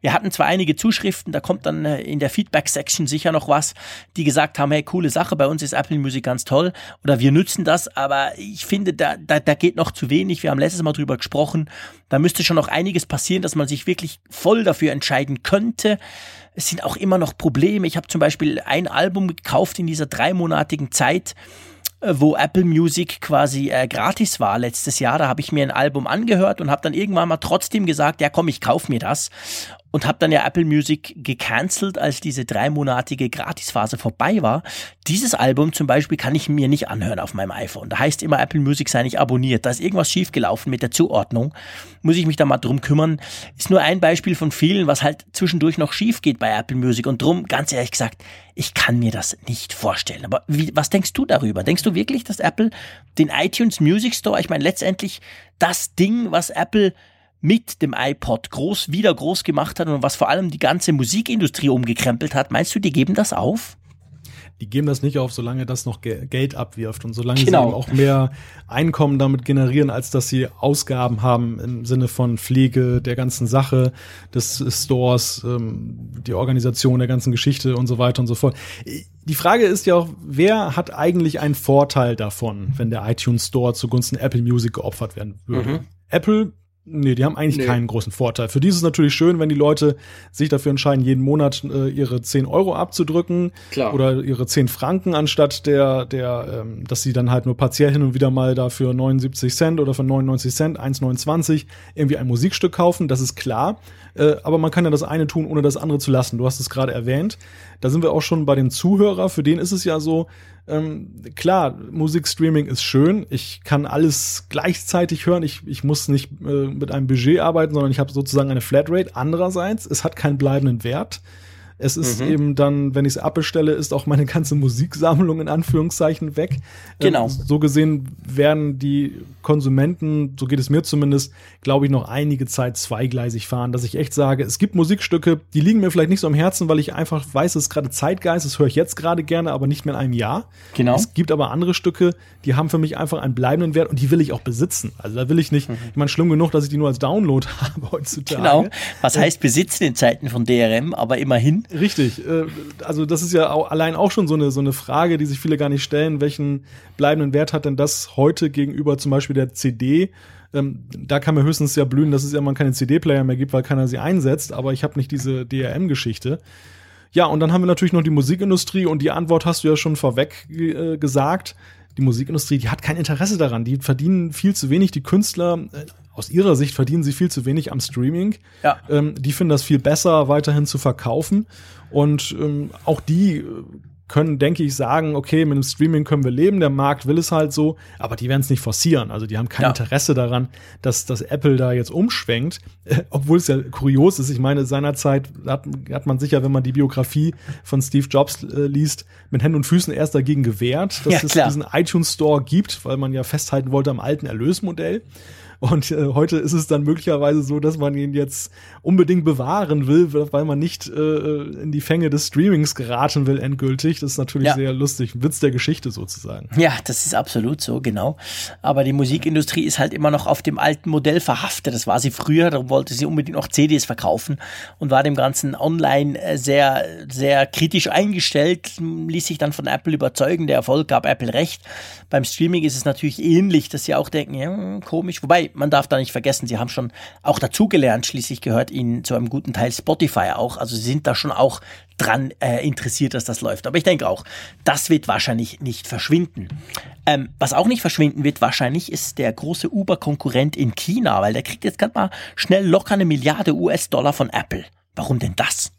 wir hatten zwar einige Zuschriften, da kommt dann äh, in der Feedback-Section sicher noch was, die gesagt haben, hey, coole Sache, bei uns ist Apple Music ganz toll oder wir nützen das, aber ich finde, da, da, da geht noch zu wenig. Wir haben letztes Mal drüber gesprochen, da müsste schon noch einiges passieren, dass man sich wirklich voll dafür entscheiden könnte. Es sind auch immer noch Probleme. Ich habe zum Beispiel ein Album gekauft in dieser dreimonatigen Zeit, wo Apple Music quasi äh, gratis war letztes Jahr. Da habe ich mir ein Album angehört und habe dann irgendwann mal trotzdem gesagt, ja komm, ich kauf mir das und habe dann ja Apple Music gecancelt, als diese dreimonatige Gratisphase vorbei war. Dieses Album zum Beispiel kann ich mir nicht anhören auf meinem iPhone. Da heißt immer, Apple Music sei nicht abonniert. Da ist irgendwas schiefgelaufen mit der Zuordnung. Muss ich mich da mal drum kümmern. Ist nur ein Beispiel von vielen, was halt zwischendurch noch schief geht bei Apple Music. Und drum, ganz ehrlich gesagt, ich kann mir das nicht vorstellen. Aber wie, was denkst du darüber? Denkst du wirklich, dass Apple den iTunes Music Store, ich meine letztendlich das Ding, was Apple mit dem iPod groß, wieder groß gemacht hat und was vor allem die ganze Musikindustrie umgekrempelt hat, meinst du, die geben das auf? Die geben das nicht auf, solange das noch Geld abwirft und solange genau. sie eben auch mehr Einkommen damit generieren, als dass sie Ausgaben haben im Sinne von Pflege der ganzen Sache, des Stores, ähm, die Organisation der ganzen Geschichte und so weiter und so fort. Die Frage ist ja auch, wer hat eigentlich einen Vorteil davon, wenn der iTunes Store zugunsten Apple Music geopfert werden würde? Mhm. Apple Nee, die haben eigentlich nee. keinen großen Vorteil. Für die ist es natürlich schön, wenn die Leute sich dafür entscheiden, jeden Monat äh, ihre 10 Euro abzudrücken Klar. oder ihre 10 Franken, anstatt der, der, ähm, dass sie dann halt nur partiell hin und wieder mal dafür 79 Cent oder für 99 Cent, 1,29 irgendwie ein Musikstück kaufen. Das ist klar. Äh, aber man kann ja das eine tun, ohne das andere zu lassen. Du hast es gerade erwähnt. Da sind wir auch schon bei dem Zuhörer. Für den ist es ja so, ähm, klar, Musikstreaming ist schön. Ich kann alles gleichzeitig hören. Ich, ich muss nicht äh, mit einem Budget arbeiten, sondern ich habe sozusagen eine Flatrate. Andererseits, es hat keinen bleibenden Wert. Es ist mhm. eben dann, wenn ich es abbestelle, ist auch meine ganze Musiksammlung in Anführungszeichen weg. Genau. Ähm, so gesehen werden die Konsumenten, so geht es mir zumindest, glaube ich, noch einige Zeit zweigleisig fahren, dass ich echt sage, es gibt Musikstücke, die liegen mir vielleicht nicht so am Herzen, weil ich einfach weiß, es ist gerade Zeitgeist, das höre ich jetzt gerade gerne, aber nicht mehr in einem Jahr. Genau. Es gibt aber andere Stücke, die haben für mich einfach einen bleibenden Wert und die will ich auch besitzen. Also da will ich nicht, mhm. ich meine, schlimm genug, dass ich die nur als Download habe heutzutage. Genau. Was heißt besitzen in Zeiten von DRM, aber immerhin. Richtig. Äh, also das ist ja allein auch schon so eine, so eine Frage, die sich viele gar nicht stellen. Welchen bleibenden Wert hat denn das heute gegenüber zum Beispiel der CD? Ähm, da kann mir höchstens ja blühen, dass es irgendwann keine CD-Player mehr gibt, weil keiner sie einsetzt, aber ich habe nicht diese DRM-Geschichte. Ja, und dann haben wir natürlich noch die Musikindustrie und die Antwort hast du ja schon vorweg äh, gesagt. Die Musikindustrie, die hat kein Interesse daran. Die verdienen viel zu wenig. Die Künstler, äh, aus ihrer Sicht verdienen sie viel zu wenig am Streaming. Ja. Ähm, die finden das viel besser, weiterhin zu verkaufen. Und ähm, auch die äh, können, denke ich, sagen, okay, mit dem Streaming können wir leben, der Markt will es halt so, aber die werden es nicht forcieren. Also die haben kein ja. Interesse daran, dass, dass Apple da jetzt umschwenkt, äh, obwohl es ja kurios ist. Ich meine, seinerzeit hat, hat man sich ja, wenn man die Biografie von Steve Jobs äh, liest, mit Händen und Füßen erst dagegen gewehrt, dass ja, es diesen iTunes Store gibt, weil man ja festhalten wollte am alten Erlösmodell. Und äh, heute ist es dann möglicherweise so, dass man ihn jetzt unbedingt bewahren will, weil man nicht äh, in die Fänge des Streamings geraten will endgültig. Das ist natürlich ja. sehr lustig. Witz der Geschichte sozusagen. Ja, das ist absolut so, genau. Aber die Musikindustrie ist halt immer noch auf dem alten Modell verhaftet. Das war sie früher, darum wollte sie unbedingt noch CDs verkaufen und war dem Ganzen online äh, sehr, sehr kritisch eingestellt, ließ sich dann von Apple überzeugen. Der Erfolg gab Apple recht. Beim Streaming ist es natürlich ähnlich, dass sie auch denken, ja, hm, komisch. Wobei, man darf da nicht vergessen, sie haben schon auch dazugelernt. Schließlich gehört ihnen zu einem guten Teil Spotify auch. Also sie sind da schon auch dran äh, interessiert, dass das läuft. Aber ich denke auch, das wird wahrscheinlich nicht verschwinden. Ähm, was auch nicht verschwinden wird wahrscheinlich, ist der große Uber-Konkurrent in China, weil der kriegt jetzt gerade mal schnell locker eine Milliarde US-Dollar von Apple. Warum denn das?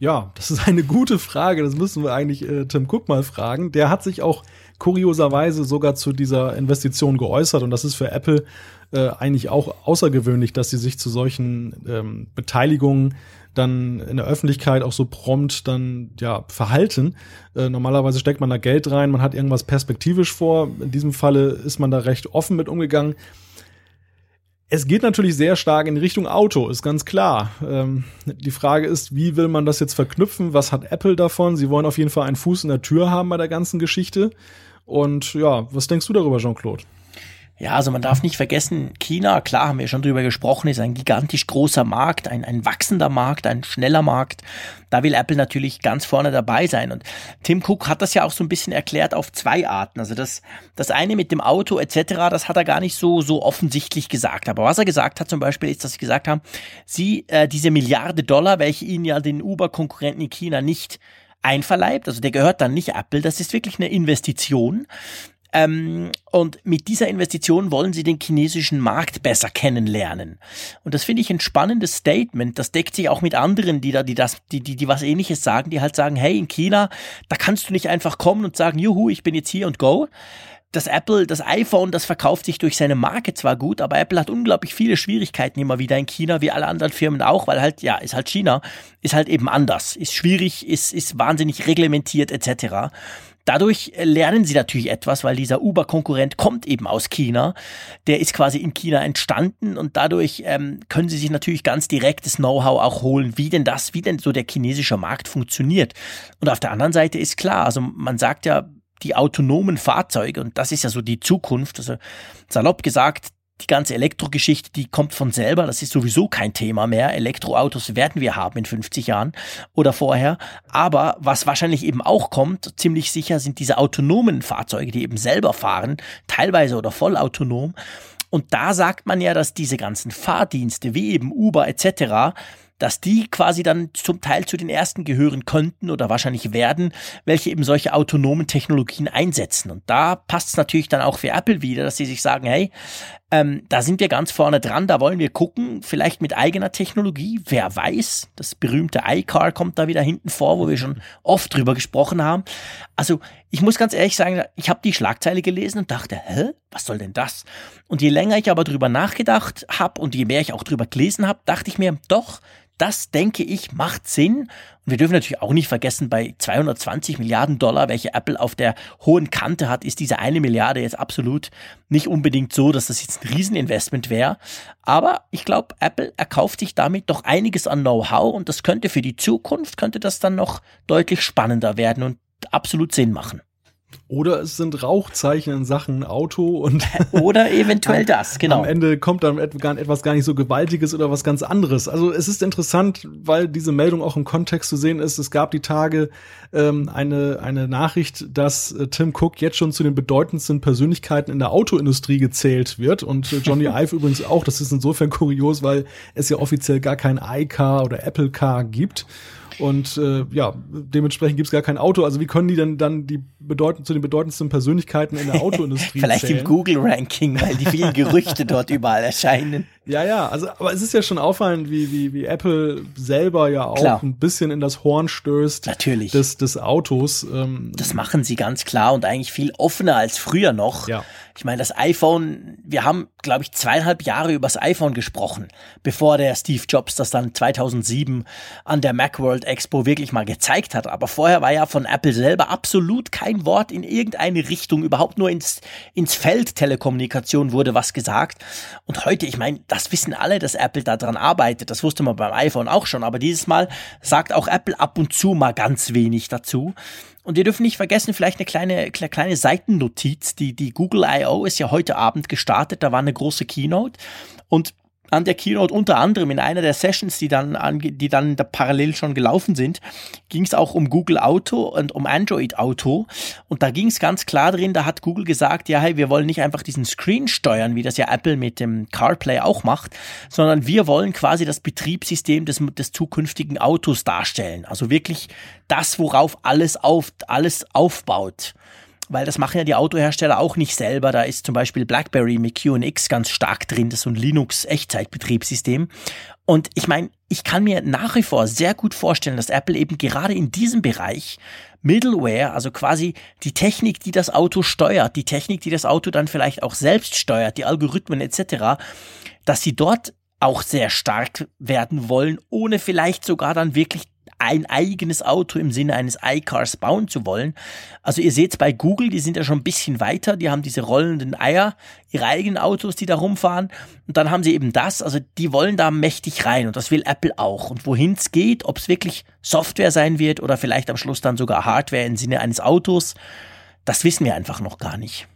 Ja, das ist eine gute Frage. Das müssen wir eigentlich äh, Tim Cook mal fragen. Der hat sich auch kurioserweise sogar zu dieser Investition geäußert und das ist für Apple äh, eigentlich auch außergewöhnlich, dass sie sich zu solchen ähm, Beteiligungen dann in der Öffentlichkeit auch so prompt dann ja verhalten. Äh, normalerweise steckt man da Geld rein, man hat irgendwas perspektivisch vor. In diesem Falle ist man da recht offen mit umgegangen. Es geht natürlich sehr stark in Richtung Auto, ist ganz klar. Ähm, die Frage ist, wie will man das jetzt verknüpfen? Was hat Apple davon? Sie wollen auf jeden Fall einen Fuß in der Tür haben bei der ganzen Geschichte. Und ja, was denkst du darüber, Jean-Claude? Ja, also man darf nicht vergessen, China, klar haben wir schon drüber gesprochen, ist ein gigantisch großer Markt, ein, ein wachsender Markt, ein schneller Markt. Da will Apple natürlich ganz vorne dabei sein. Und Tim Cook hat das ja auch so ein bisschen erklärt auf zwei Arten. Also das, das eine mit dem Auto etc., das hat er gar nicht so, so offensichtlich gesagt. Aber was er gesagt hat zum Beispiel ist, dass sie gesagt haben, sie, äh, diese Milliarde Dollar, welche ihnen ja den Uber-Konkurrenten in China nicht einverleibt, also der gehört dann nicht Apple, das ist wirklich eine Investition. Ähm, und mit dieser Investition wollen sie den chinesischen Markt besser kennenlernen. Und das finde ich ein spannendes Statement. Das deckt sich auch mit anderen, die da, die das, die, die, die was ähnliches sagen, die halt sagen, hey, in China, da kannst du nicht einfach kommen und sagen, juhu, ich bin jetzt hier und go. Das Apple, das iPhone, das verkauft sich durch seine Marke zwar gut, aber Apple hat unglaublich viele Schwierigkeiten immer wieder in China, wie alle anderen Firmen auch, weil halt, ja, ist halt China, ist halt eben anders, ist schwierig, ist, ist wahnsinnig reglementiert etc. Dadurch lernen sie natürlich etwas, weil dieser Uber-Konkurrent kommt eben aus China. Der ist quasi in China entstanden und dadurch ähm, können sie sich natürlich ganz direktes Know-how auch holen, wie denn das, wie denn so der chinesische Markt funktioniert. Und auf der anderen Seite ist klar, also man sagt ja, die autonomen Fahrzeuge, und das ist ja so die Zukunft, also salopp gesagt, die ganze Elektrogeschichte, die kommt von selber. Das ist sowieso kein Thema mehr. Elektroautos werden wir haben in 50 Jahren oder vorher. Aber was wahrscheinlich eben auch kommt, ziemlich sicher, sind diese autonomen Fahrzeuge, die eben selber fahren, teilweise oder vollautonom. Und da sagt man ja, dass diese ganzen Fahrdienste wie eben Uber etc dass die quasi dann zum Teil zu den ersten gehören könnten oder wahrscheinlich werden, welche eben solche autonomen Technologien einsetzen. Und da passt es natürlich dann auch für Apple wieder, dass sie sich sagen, hey, ähm, da sind wir ganz vorne dran, da wollen wir gucken, vielleicht mit eigener Technologie, wer weiß, das berühmte iCar kommt da wieder hinten vor, wo wir schon oft drüber gesprochen haben. Also ich muss ganz ehrlich sagen, ich habe die Schlagzeile gelesen und dachte, hä, was soll denn das? Und je länger ich aber drüber nachgedacht habe und je mehr ich auch drüber gelesen habe, dachte ich mir, doch, das, denke ich, macht Sinn. Und wir dürfen natürlich auch nicht vergessen, bei 220 Milliarden Dollar, welche Apple auf der hohen Kante hat, ist diese eine Milliarde jetzt absolut nicht unbedingt so, dass das jetzt ein Rieseninvestment wäre. Aber ich glaube, Apple erkauft sich damit doch einiges an Know-how und das könnte für die Zukunft, könnte das dann noch deutlich spannender werden und absolut Sinn machen. Oder es sind Rauchzeichen in Sachen Auto und oder eventuell das, genau. Am Ende kommt dann etwas gar nicht so Gewaltiges oder was ganz anderes. Also es ist interessant, weil diese Meldung auch im Kontext zu sehen ist. Es gab die Tage ähm, eine, eine Nachricht, dass äh, Tim Cook jetzt schon zu den bedeutendsten Persönlichkeiten in der Autoindustrie gezählt wird und äh, Johnny Ive übrigens auch. Das ist insofern kurios, weil es ja offiziell gar kein iCar oder Apple Car gibt. Und äh, ja, dementsprechend gibt's gar kein Auto. Also wie können die denn dann die bedeuten, zu den bedeutendsten Persönlichkeiten in der Autoindustrie Vielleicht zählen? im Google-Ranking, weil die vielen Gerüchte dort überall erscheinen. Ja, ja, also aber es ist ja schon auffallend, wie, wie, wie Apple selber ja auch klar. ein bisschen in das Horn stößt Natürlich. Des, des Autos. Ähm, das machen sie ganz klar und eigentlich viel offener als früher noch. Ja. Ich meine, das iPhone, wir haben, glaube ich, zweieinhalb Jahre über das iPhone gesprochen, bevor der Steve Jobs das dann 2007 an der Macworld Expo wirklich mal gezeigt hat. Aber vorher war ja von Apple selber absolut kein Wort in irgendeine Richtung, überhaupt nur ins, ins Feld Telekommunikation wurde was gesagt. Und heute, ich meine, das wissen alle, dass Apple daran arbeitet. Das wusste man beim iPhone auch schon. Aber dieses Mal sagt auch Apple ab und zu mal ganz wenig dazu. Und wir dürfen nicht vergessen, vielleicht eine kleine, kleine Seitennotiz. Die, die Google I.O. ist ja heute Abend gestartet. Da war eine große Keynote. Und an der Keynote unter anderem in einer der Sessions, die dann, die dann da parallel schon gelaufen sind, ging es auch um Google Auto und um Android Auto. Und da ging es ganz klar drin, da hat Google gesagt, ja, hey, wir wollen nicht einfach diesen Screen steuern, wie das ja Apple mit dem CarPlay auch macht, sondern wir wollen quasi das Betriebssystem des, des zukünftigen Autos darstellen. Also wirklich das, worauf alles auf, alles aufbaut weil das machen ja die Autohersteller auch nicht selber. Da ist zum Beispiel BlackBerry mit QNX ganz stark drin, das ist so ein Linux-Echtzeitbetriebssystem. Und ich meine, ich kann mir nach wie vor sehr gut vorstellen, dass Apple eben gerade in diesem Bereich Middleware, also quasi die Technik, die das Auto steuert, die Technik, die das Auto dann vielleicht auch selbst steuert, die Algorithmen etc., dass sie dort auch sehr stark werden wollen, ohne vielleicht sogar dann wirklich ein eigenes Auto im Sinne eines iCars bauen zu wollen. Also ihr seht bei Google, die sind ja schon ein bisschen weiter, die haben diese rollenden Eier, ihre eigenen Autos, die da rumfahren. Und dann haben sie eben das, also die wollen da mächtig rein und das will Apple auch. Und wohin es geht, ob es wirklich Software sein wird oder vielleicht am Schluss dann sogar Hardware im Sinne eines Autos, das wissen wir einfach noch gar nicht.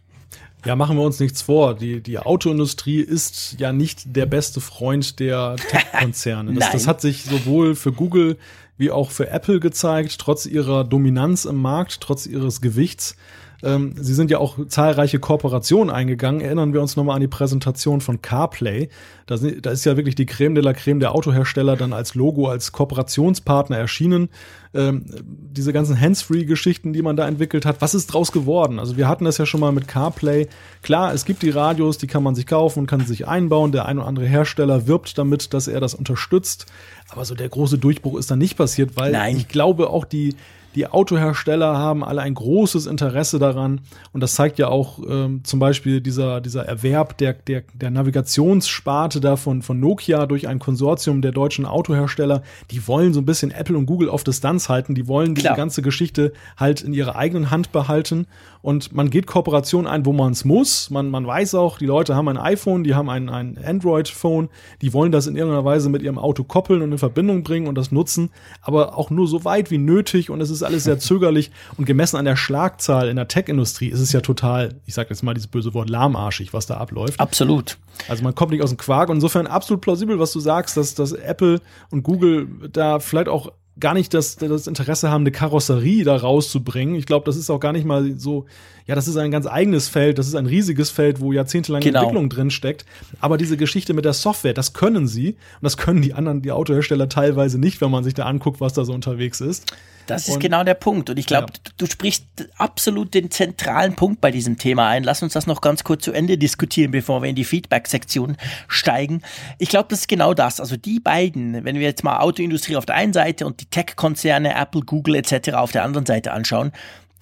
Ja, machen wir uns nichts vor. Die, die Autoindustrie ist ja nicht der beste Freund der Tech-Konzerne. Das, das hat sich sowohl für Google wie auch für Apple gezeigt, trotz ihrer Dominanz im Markt, trotz ihres Gewichts. Ähm, sie sind ja auch zahlreiche Kooperationen eingegangen. Erinnern wir uns nochmal an die Präsentation von CarPlay. Da, da, ist ja wirklich die Creme de la Creme der Autohersteller dann als Logo, als Kooperationspartner erschienen. Ähm, diese ganzen Hands-Free-Geschichten, die man da entwickelt hat, was ist draus geworden? Also wir hatten das ja schon mal mit CarPlay. Klar, es gibt die Radios, die kann man sich kaufen und kann sie sich einbauen. Der ein oder andere Hersteller wirbt damit, dass er das unterstützt. Aber so der große Durchbruch ist da nicht passiert, weil Nein. ich glaube auch die die Autohersteller haben alle ein großes Interesse daran. Und das zeigt ja auch ähm, zum Beispiel dieser, dieser Erwerb der, der, der Navigationssparte da von, von Nokia durch ein Konsortium der deutschen Autohersteller. Die wollen so ein bisschen Apple und Google auf Distanz halten. Die wollen Klar. diese ganze Geschichte halt in ihrer eigenen Hand behalten. Und man geht Kooperation ein, wo man es muss. Man, man weiß auch, die Leute haben ein iPhone, die haben ein, ein Android-Phone. Die wollen das in irgendeiner Weise mit ihrem Auto koppeln und in Verbindung bringen und das nutzen. Aber auch nur so weit wie nötig. Und es ist alles sehr zögerlich und gemessen an der Schlagzahl in der Tech-Industrie ist es ja total, ich sage jetzt mal dieses böse Wort, lahmarschig, was da abläuft. Absolut. Also man kommt nicht aus dem Quark und insofern absolut plausibel, was du sagst, dass, dass Apple und Google da vielleicht auch gar nicht das, das Interesse haben, eine Karosserie da rauszubringen. Ich glaube, das ist auch gar nicht mal so ja, das ist ein ganz eigenes Feld, das ist ein riesiges Feld, wo jahrzehntelange Genau. Entwicklung drin steckt. Aber diese Geschichte mit der Software, das können sie und das können die anderen, die Autohersteller teilweise nicht, wenn man sich da anguckt, was da so unterwegs ist. Das ist Und- genau der Punkt. Und ich glaube, Ja. du, du sprichst absolut den zentralen Punkt bei diesem Thema ein. Lass uns das noch ganz kurz zu Ende diskutieren, bevor wir in die Feedback-Sektion steigen. Ich glaube, das ist genau das. Also die beiden, wenn wir jetzt mal Autoindustrie auf der einen Seite und die Tech-Konzerne, Apple, Google etc. auf der anderen Seite anschauen,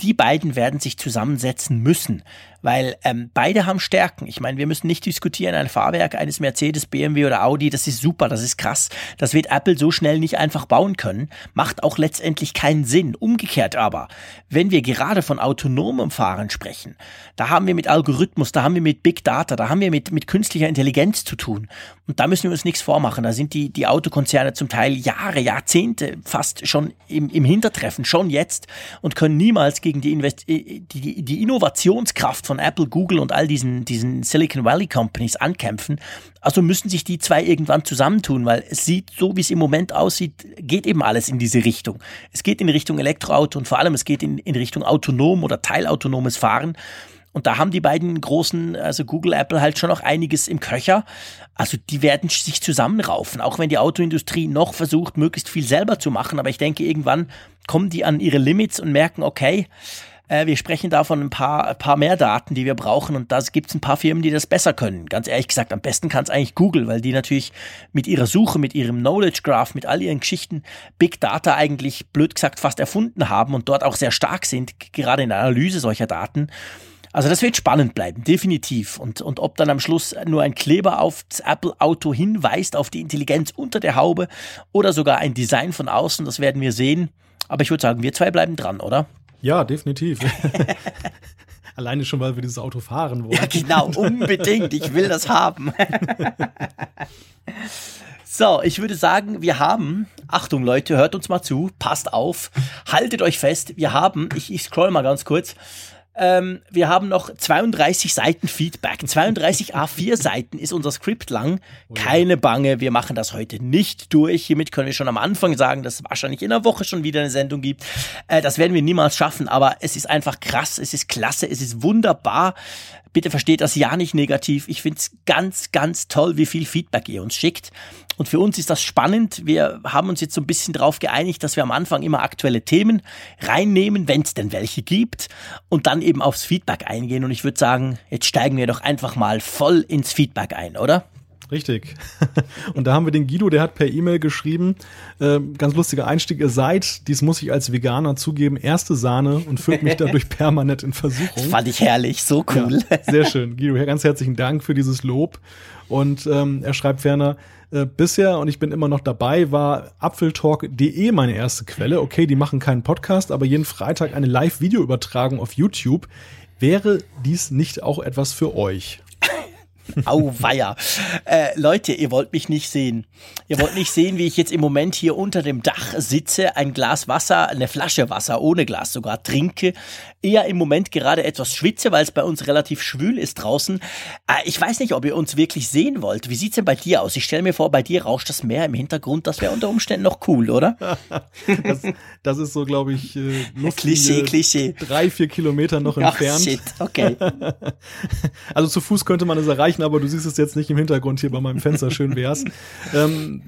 die beiden werden sich zusammensetzen müssen, weil ähm, beide haben Stärken. Ich meine, wir müssen nicht diskutieren, ein Fahrwerk eines Mercedes, BMW oder Audi, das ist super, das ist krass. Das wird Apple so schnell nicht einfach bauen können, macht auch letztendlich keinen Sinn. Umgekehrt aber, wenn wir gerade von autonomem Fahren sprechen, da haben wir mit Algorithmus, da haben wir mit Big Data, da haben wir mit, mit künstlicher Intelligenz zu tun. Und da müssen wir uns nichts vormachen. Da sind die, die Autokonzerne zum Teil Jahre, Jahrzehnte fast schon im, im Hintertreffen, schon jetzt und können niemals gegen die, Invest die, die, die Innovationskraft von Apple, Google und all diesen, diesen Silicon Valley Companies ankämpfen. Also müssen sich die zwei irgendwann zusammentun, weil es sieht, so wie es im Moment aussieht, geht eben alles in diese Richtung. Es geht in Richtung Elektroauto und vor allem es geht in, in Richtung autonom oder teilautonomes Fahren. Und da haben die beiden großen, also Google, Apple halt schon noch einiges im Köcher. Also die werden sich zusammenraufen, auch wenn die Autoindustrie noch versucht, möglichst viel selber zu machen. Aber ich denke, irgendwann kommen die an ihre Limits und merken, okay, äh, wir sprechen da von ein paar, ein paar mehr Daten, die wir brauchen. Und da gibt es ein paar Firmen, die das besser können. Ganz ehrlich gesagt, am besten kann es eigentlich Google, weil die natürlich mit ihrer Suche, mit ihrem Knowledge Graph, mit all ihren Geschichten Big Data eigentlich, blöd gesagt, fast erfunden haben und dort auch sehr stark sind, gerade in der Analyse solcher Daten. Also das wird spannend bleiben, definitiv. Und, und ob dann am Schluss nur ein Kleber auf das Apple-Auto hinweist, auf die Intelligenz unter der Haube oder sogar ein Design von außen, das werden wir sehen. Aber ich würde sagen, wir zwei bleiben dran, oder? Ja, definitiv. Alleine schon, weil wir dieses Auto fahren wollen. Ja, genau, unbedingt. Ich will das haben. So, ich würde sagen, wir haben, Achtung Leute, hört uns mal zu, passt auf, haltet euch fest, wir haben, ich, ich scroll mal ganz kurz, ähm, wir haben noch 32 Seiten Feedback. 32 A4 Seiten ist unser Skript lang. Keine Bange, wir machen das heute nicht durch. Hiermit können wir schon am Anfang sagen, dass es wahrscheinlich in der Woche schon wieder eine Sendung gibt. Äh, das werden wir niemals schaffen, aber es ist einfach krass, es ist klasse, es ist wunderbar. Bitte versteht das ja nicht negativ. Ich finde es ganz, ganz toll, wie viel Feedback ihr uns schickt. Und für uns ist das spannend. Wir haben uns jetzt so ein bisschen darauf geeinigt, dass wir am Anfang immer aktuelle Themen reinnehmen, wenn es denn welche gibt, und dann eben aufs Feedback eingehen. Und ich würde sagen, jetzt steigen wir doch einfach mal voll ins Feedback ein, oder? Richtig. Und da haben wir den Guido, der hat per E-Mail geschrieben, äh, ganz lustiger Einstieg, ihr seid, dies muss ich als Veganer zugeben, erste Sahne und führt mich dadurch permanent in Versuchung. Fand ich herrlich, so cool. Ja, sehr schön. Guido, ganz herzlichen Dank für dieses Lob. Und ähm, er schreibt ferner, äh, bisher, und ich bin immer noch dabei, war apfeltalk.de meine erste Quelle. Okay, die machen keinen Podcast, aber jeden Freitag eine Live-Videoübertragung auf YouTube. Wäre dies nicht auch etwas für euch? Auweia. Äh, Leute, ihr wollt mich nicht sehen. Ihr wollt nicht sehen, wie ich jetzt im Moment hier unter dem Dach sitze, ein Glas Wasser, eine Flasche Wasser, ohne Glas sogar, trinke. Eher im Moment gerade etwas schwitze, weil es bei uns relativ schwül ist draußen. Äh, ich weiß nicht, ob ihr uns wirklich sehen wollt. Wie sieht's denn bei dir aus? Ich stelle mir vor, bei dir rauscht das Meer im Hintergrund. Das wäre unter Umständen noch cool, oder? Das, das ist so, glaube ich, äh, Klischee, Klischee. drei, vier Kilometer noch Ach, entfernt. shit, okay. Also zu Fuß könnte man es erreichen, aber du siehst es jetzt nicht im Hintergrund hier bei meinem Fenster, schön wär's. ähm,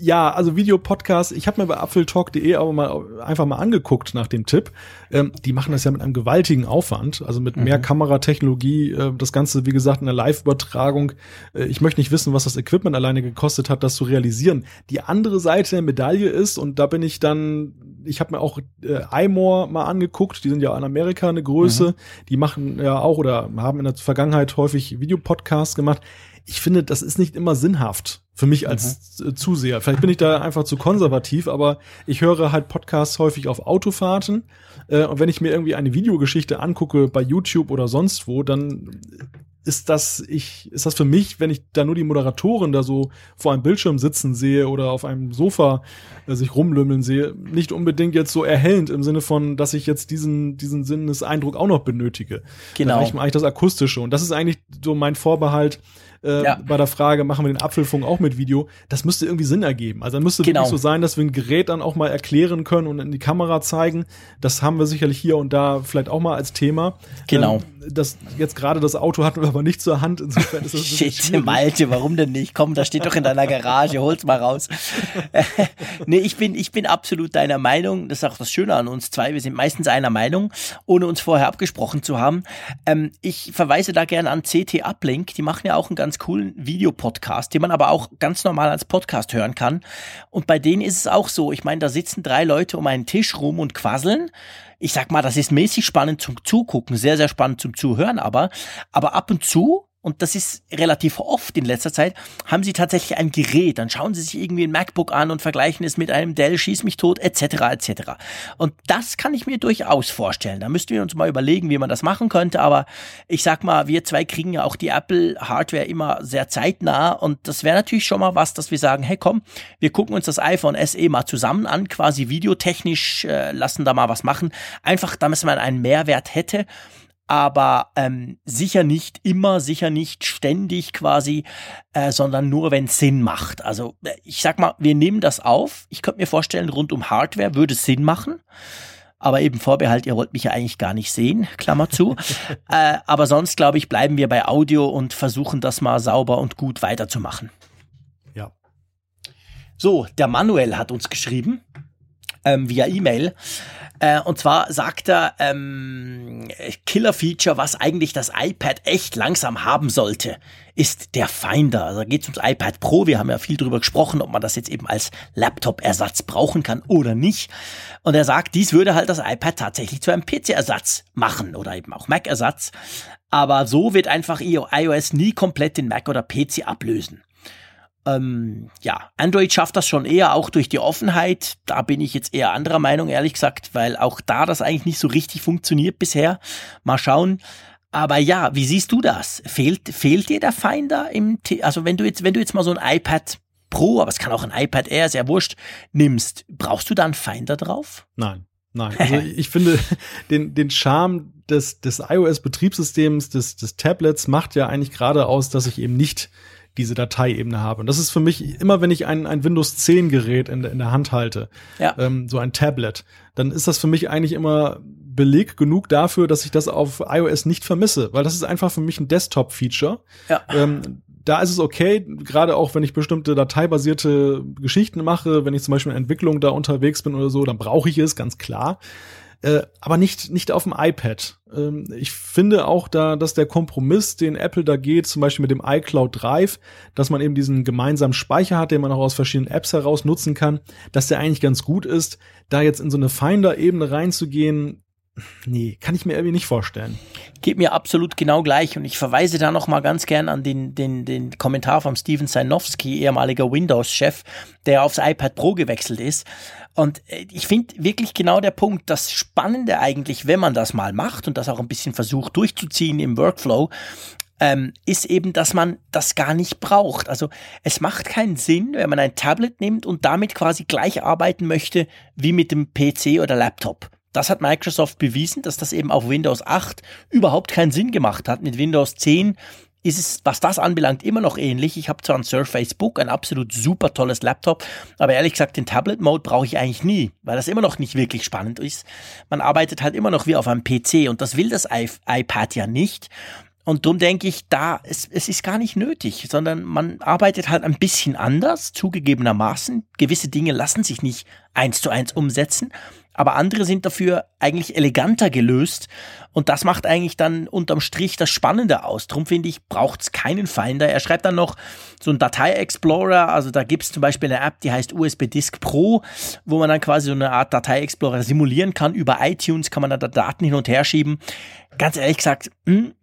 ja, also Videopodcast, ich habe mir bei apfeltalk.de aber mal einfach mal angeguckt nach dem Tipp. Ähm, die machen das ja mit einem gewaltigen Aufwand, also mit mehr Kameratechnologie, äh, das Ganze, wie gesagt, in der Live-Übertragung. Äh, ich möchte nicht wissen, was das Equipment alleine gekostet hat, das zu realisieren. Die andere Seite der Medaille ist, und da bin ich dann, ich habe mir auch äh, iMore mal angeguckt, die sind ja in Amerika eine Größe, die machen ja auch oder haben in der Vergangenheit häufig Videopodcasts gemacht. Ich finde, das ist nicht immer sinnhaft für mich als äh, Zuseher. Vielleicht bin ich da einfach zu konservativ, aber ich höre halt Podcasts häufig auf Autofahrten. Äh, und wenn ich mir irgendwie eine Videogeschichte angucke bei YouTube oder sonst wo, dann ist das ich ist das für mich, wenn ich da nur die Moderatoren da so vor einem Bildschirm sitzen sehe oder auf einem Sofa äh, sich rumlümmeln sehe, nicht unbedingt jetzt so erhellend im Sinne von, dass ich jetzt diesen diesen Sinneseindruck auch noch benötige. Genau. Da reicht mir eigentlich das akustische und das ist eigentlich so mein Vorbehalt äh, ja. bei der Frage, machen wir den Apfelfunk auch mit Video, das müsste irgendwie Sinn ergeben. Also dann müsste genau. wirklich so sein, dass wir ein Gerät dann auch mal erklären können und in die Kamera zeigen. Das haben wir sicherlich hier und da vielleicht auch mal als Thema. Genau. Ähm, das, jetzt gerade das Auto hatten wir aber nicht zur Hand. Insofern ist das Shit, Malte, warum denn nicht? Komm, das steht doch in deiner Garage, hol's mal raus. nee, ich bin, ich bin absolut deiner Meinung. Das ist auch das Schöne an uns zwei. Wir sind meistens einer Meinung, ohne uns vorher abgesprochen zu haben. Ähm, ich verweise da gerne an CT Uplink. Die machen ja auch einen ganz coolen Videopodcast, den man aber auch ganz normal als Podcast hören kann. Und bei denen ist es auch so. Ich meine, da sitzen drei Leute um einen Tisch rum und quasseln ich sag mal, das ist mäßig spannend zum Zugucken, sehr, sehr spannend zum Zuhören, aber, aber ab und zu und das ist relativ oft in letzter Zeit, haben sie tatsächlich ein Gerät. Dann schauen sie sich irgendwie ein MacBook an und vergleichen es mit einem Dell, schieß mich tot, etc. etc. Und das kann ich mir durchaus vorstellen. Da müssten wir uns mal überlegen, wie man das machen könnte. Aber ich sag mal, wir zwei kriegen ja auch die Apple-Hardware immer sehr zeitnah. Und das wäre natürlich schon mal was, dass wir sagen, hey komm, wir gucken uns das iPhone SE mal zusammen an, quasi videotechnisch, äh, lassen da mal was machen. Einfach, damit man einen Mehrwert hätte aber ähm, sicher nicht immer, sicher nicht ständig quasi, äh, sondern nur, wenn es Sinn macht. Also äh, ich sag mal, wir nehmen das auf. Ich könnte mir vorstellen, rund um Hardware würde es Sinn machen. Aber eben Vorbehalt, ihr wollt mich ja eigentlich gar nicht sehen, Klammer zu. äh, aber sonst, glaube ich, bleiben wir bei Audio und versuchen das mal sauber und gut weiterzumachen. Ja. So, der Manuel hat uns geschrieben ähm, via E-Mail. Äh, und zwar sagt er, ähm, Killer-Feature, was eigentlich das iPad echt langsam haben sollte, ist der Finder. Also da geht es ums iPad Pro. Wir haben ja viel drüber gesprochen, ob man das jetzt eben als Laptop-Ersatz brauchen kann oder nicht. Und er sagt, dies würde halt das iPad tatsächlich zu einem PC-Ersatz machen oder eben auch Mac-Ersatz. Aber so wird einfach iOS nie komplett den Mac oder PC ablösen. Ähm, ja, Android schafft das schon eher auch durch die Offenheit. Da bin ich jetzt eher anderer Meinung, ehrlich gesagt, weil auch da das eigentlich nicht so richtig funktioniert bisher. Mal schauen. Aber ja, wie siehst du das? Fehlt, fehlt dir der Finder im, T also wenn du jetzt, wenn du jetzt mal so ein iPad Pro, aber es kann auch ein iPad Air, sehr wurscht, nimmst, brauchst du da einen Finder drauf? Nein. Nein, also ich finde, den, den Charme des, des iOS-Betriebssystems, des, des Tablets macht ja eigentlich gerade aus, dass ich eben nicht diese Dateiebene habe. Und das ist für mich immer, wenn ich ein, ein Windows 10 Gerät in, in der Hand halte, ja. ähm, so ein Tablet, dann ist das für mich eigentlich immer Beleg genug dafür, dass ich das auf iOS nicht vermisse, weil das ist einfach für mich ein Desktop-Feature. Ja. Ähm, da ist es okay, gerade auch wenn ich bestimmte dateibasierte Geschichten mache, wenn ich zum Beispiel in Entwicklung da unterwegs bin oder so, dann brauche ich es, ganz klar äh, aber nicht, nicht auf dem iPad. Ähm, ich finde auch da, dass der Kompromiss, den Apple da geht, zum Beispiel mit dem iCloud Drive, dass man eben diesen gemeinsamen Speicher hat, den man auch aus verschiedenen Apps heraus nutzen kann, dass der eigentlich ganz gut ist. Da jetzt in so eine Finder-Ebene reinzugehen, Nee, kann ich mir irgendwie nicht vorstellen. Geht mir absolut genau gleich und ich verweise da noch mal ganz gern an den, den, den Kommentar von Steven Sanowski, ehemaliger Windows-Chef, der aufs iPad Pro gewechselt ist. Und äh, ich finde wirklich genau der Punkt, das Spannende eigentlich, wenn man das mal macht und das auch ein bisschen versucht durchzuziehen im Workflow, ähm, ist eben, dass man das gar nicht braucht. Also es macht keinen Sinn, wenn man ein Tablet nimmt und damit quasi gleich arbeiten möchte wie mit dem PC oder Laptop. Das hat Microsoft bewiesen, dass das eben auf Windows 8 überhaupt keinen Sinn gemacht hat. Mit Windows 10 ist es, was das anbelangt, immer noch ähnlich. Ich habe zwar ein Surface Book, ein absolut super tolles Laptop, aber ehrlich gesagt, den Tablet-Mode brauche ich eigentlich nie, weil das immer noch nicht wirklich spannend ist. Man arbeitet halt immer noch wie auf einem PC und das will das iPad ja nicht. Und darum denke ich, da, es, es ist gar nicht nötig, sondern man arbeitet halt ein bisschen anders, zugegebenermaßen. Gewisse Dinge lassen sich nicht eins zu eins umsetzen aber andere sind dafür eigentlich eleganter gelöst und das macht eigentlich dann unterm Strich das Spannende aus. Drum finde ich, braucht es keinen Finder. Er schreibt dann noch so einen Datei-Explorer, also da gibt es zum Beispiel eine App, die heißt USB Disk Pro, wo man dann quasi so eine Art Datei-Explorer simulieren kann. Über iTunes kann man da Daten hin und her schieben. Ganz ehrlich gesagt, mh, hm,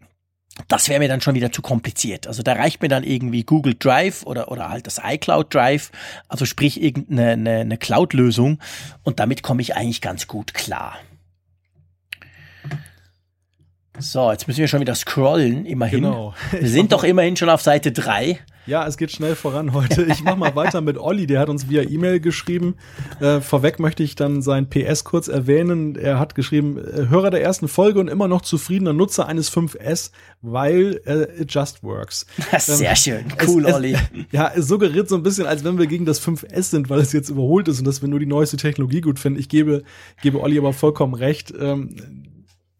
das wäre mir dann schon wieder zu kompliziert. Also da reicht mir dann irgendwie Google Drive oder, oder halt das iCloud Drive, also sprich irgendeine eine, eine Cloud-Lösung und damit komme ich eigentlich ganz gut klar. So, jetzt müssen wir schon wieder scrollen, immerhin. Genau. Wir sind doch immerhin schon auf Seite 3. Ja, es geht schnell voran heute. Ich mache mal weiter mit Olli, der hat uns via E-Mail geschrieben. Äh, vorweg möchte ich dann sein PS kurz erwähnen. Er hat geschrieben, äh, Hörer der ersten Folge und immer noch zufriedener Nutzer eines 5S, weil äh, it just works. Sehr ähm, schön, cool, es, Olli. ja, es suggeriert so ein bisschen, als wenn wir gegen das 5S sind, weil es jetzt überholt ist und dass wir nur die neueste Technologie gut finden. Ich gebe, gebe Olli aber vollkommen recht. Ähm,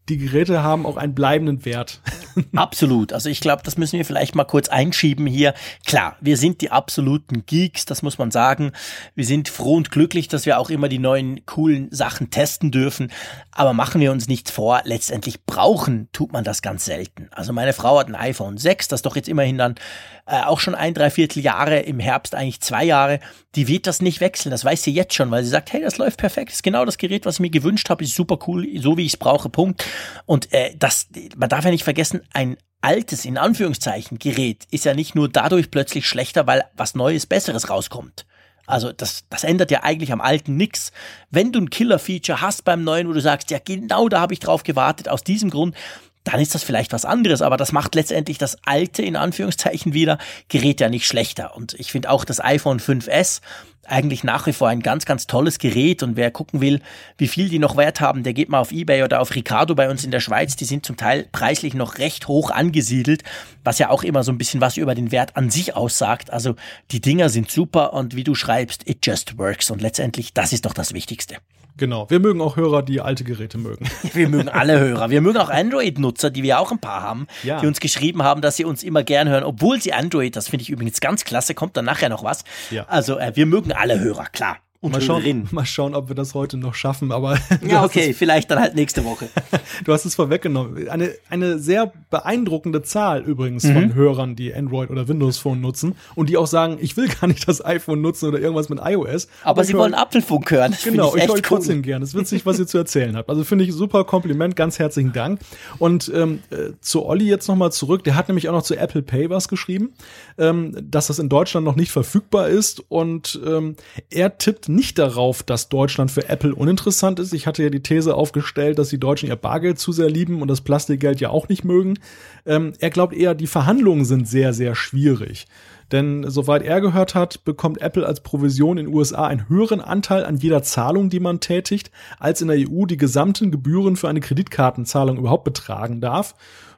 die Geräte haben auch einen bleibenden Wert. Absolut. Also ich glaube, das müssen wir vielleicht mal kurz einschieben hier. Klar, wir sind die absoluten Geeks, das muss man sagen. Wir sind froh und glücklich, dass wir auch immer die neuen coolen Sachen testen dürfen. Aber machen wir uns nichts vor, letztendlich brauchen tut man das ganz selten. Also meine Frau hat ein iPhone 6, das doch jetzt immerhin dann äh, auch schon ein, dreiviertel Jahre, im Herbst eigentlich zwei Jahre. Die wird das nicht wechseln, das weiß sie jetzt schon, weil sie sagt, hey, das läuft perfekt, ist genau das Gerät, was ich mir gewünscht habe, ist super cool, so wie ich es brauche, Punkt. Und äh, das, man darf ja nicht vergessen, ein altes, in Anführungszeichen, Gerät ist ja nicht nur dadurch plötzlich schlechter, weil was Neues, Besseres rauskommt. Also das, das ändert ja eigentlich am alten nix. Wenn du ein Killer-Feature hast beim neuen, wo du sagst, ja genau da habe ich drauf gewartet, aus diesem Grund, dann ist das vielleicht was anderes, aber das macht letztendlich das alte, in Anführungszeichen wieder, Gerät ja nicht schlechter. Und ich finde auch das iPhone 5S eigentlich nach wie vor ein ganz, ganz tolles Gerät und wer gucken will, wie viel die noch Wert haben, der geht mal auf Ebay oder auf Ricardo bei uns in der Schweiz. Die sind zum Teil preislich noch recht hoch angesiedelt, was ja auch immer so ein bisschen was über den Wert an sich aussagt. Also die Dinger sind super und wie du schreibst, it just works und letztendlich, das ist doch das Wichtigste. Genau. Wir mögen auch Hörer, die alte Geräte mögen. Wir mögen alle Hörer. Wir mögen auch Android-Nutzer, die wir auch ein paar haben, ja. die uns geschrieben haben, dass sie uns immer gern hören, obwohl sie Android, das finde ich übrigens ganz klasse, kommt dann nachher noch was. Ja. Also äh, wir mögen alle Hörer, klar und mal schauen, mal schauen, ob wir das heute noch schaffen, aber. Ja, okay, vielleicht dann halt nächste Woche. du hast es vorweggenommen. Eine, eine sehr beeindruckende Zahl übrigens mhm. von Hörern, die Android oder Windows Phone nutzen und die auch sagen, ich will gar nicht das iPhone nutzen oder irgendwas mit iOS. Aber sie wollen Apfelfunk hören. Das genau, ich, ich höre trotzdem gern. Es ist witzig, was ihr zu erzählen habt. Also finde ich super Kompliment, ganz herzlichen Dank. Und ähm, äh, zu Olli jetzt nochmal zurück. Der hat nämlich auch noch zu Apple Pay was geschrieben, ähm, dass das in Deutschland noch nicht verfügbar ist und ähm, er tippt nicht darauf, dass Deutschland für Apple uninteressant ist. Ich hatte ja die These aufgestellt, dass die Deutschen ihr Bargeld zu sehr lieben und das Plastikgeld ja auch nicht mögen. Ähm, er glaubt eher, die Verhandlungen sind sehr, sehr schwierig. Denn soweit er gehört hat, bekommt Apple als Provision in den USA einen höheren Anteil an jeder Zahlung, die man tätigt, als in der EU die gesamten Gebühren für eine Kreditkartenzahlung überhaupt betragen darf.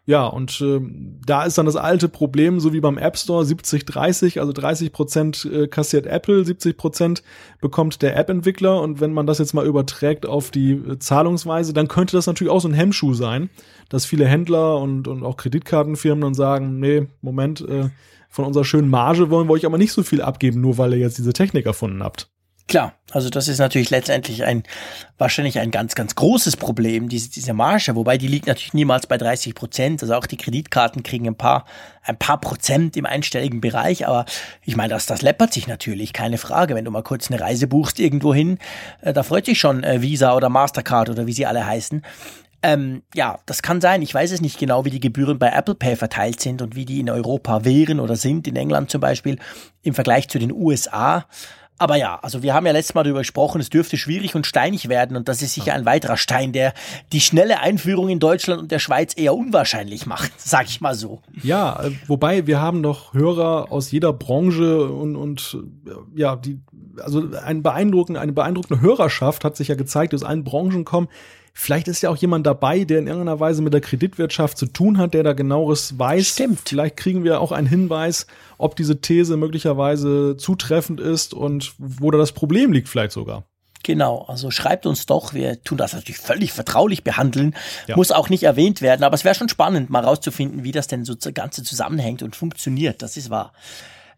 Ja, und äh, da ist dann das alte Problem, so wie beim App Store, 70-30, also 30 Prozent äh, kassiert Apple, 70 Prozent bekommt der App-Entwickler. Und wenn man das jetzt mal überträgt auf die äh, Zahlungsweise, dann könnte das natürlich auch so ein Hemmschuh sein, dass viele Händler und, und auch Kreditkartenfirmen dann sagen, nee, Moment, äh, von unserer schönen Marge wollen wir euch aber nicht so viel abgeben, nur weil ihr jetzt diese Technik erfunden habt. Klar, also das ist natürlich letztendlich ein wahrscheinlich ein ganz, ganz großes Problem, diese, diese Marge, wobei die liegt natürlich niemals bei 30 Prozent. Also auch die Kreditkarten kriegen ein paar, ein paar Prozent im einstelligen Bereich, aber ich meine, das, das läppert sich natürlich, keine Frage. Wenn du mal kurz eine Reise buchst irgendwo hin, äh, da freut sich schon äh, Visa oder Mastercard oder wie sie alle heißen. Ähm, ja, das kann sein. Ich weiß es nicht genau, wie die Gebühren bei Apple Pay verteilt sind und wie die in Europa wären oder sind, in England zum Beispiel, im Vergleich zu den USA. Aber ja, also wir haben ja letztes Mal darüber gesprochen, es dürfte schwierig und steinig werden und das ist sicher ein weiterer Stein, der die schnelle Einführung in Deutschland und der Schweiz eher unwahrscheinlich macht, sag ich mal so. Ja, äh, wobei wir haben noch Hörer aus jeder Branche und, und äh, ja, die, also ein beeindruckend, eine beeindruckende Hörerschaft hat sich ja gezeigt, die aus allen Branchen kommen. Vielleicht ist ja auch jemand dabei, der in irgendeiner Weise mit der Kreditwirtschaft zu tun hat, der da genaueres weiß. Stimmt. Vielleicht kriegen wir auch einen Hinweis, ob diese These möglicherweise zutreffend ist und wo da das Problem liegt vielleicht sogar. Genau, also schreibt uns doch, wir tun das natürlich völlig vertraulich behandeln, ja. muss auch nicht erwähnt werden, aber es wäre schon spannend, mal rauszufinden, wie das denn so das Ganze zusammenhängt und funktioniert, das ist wahr.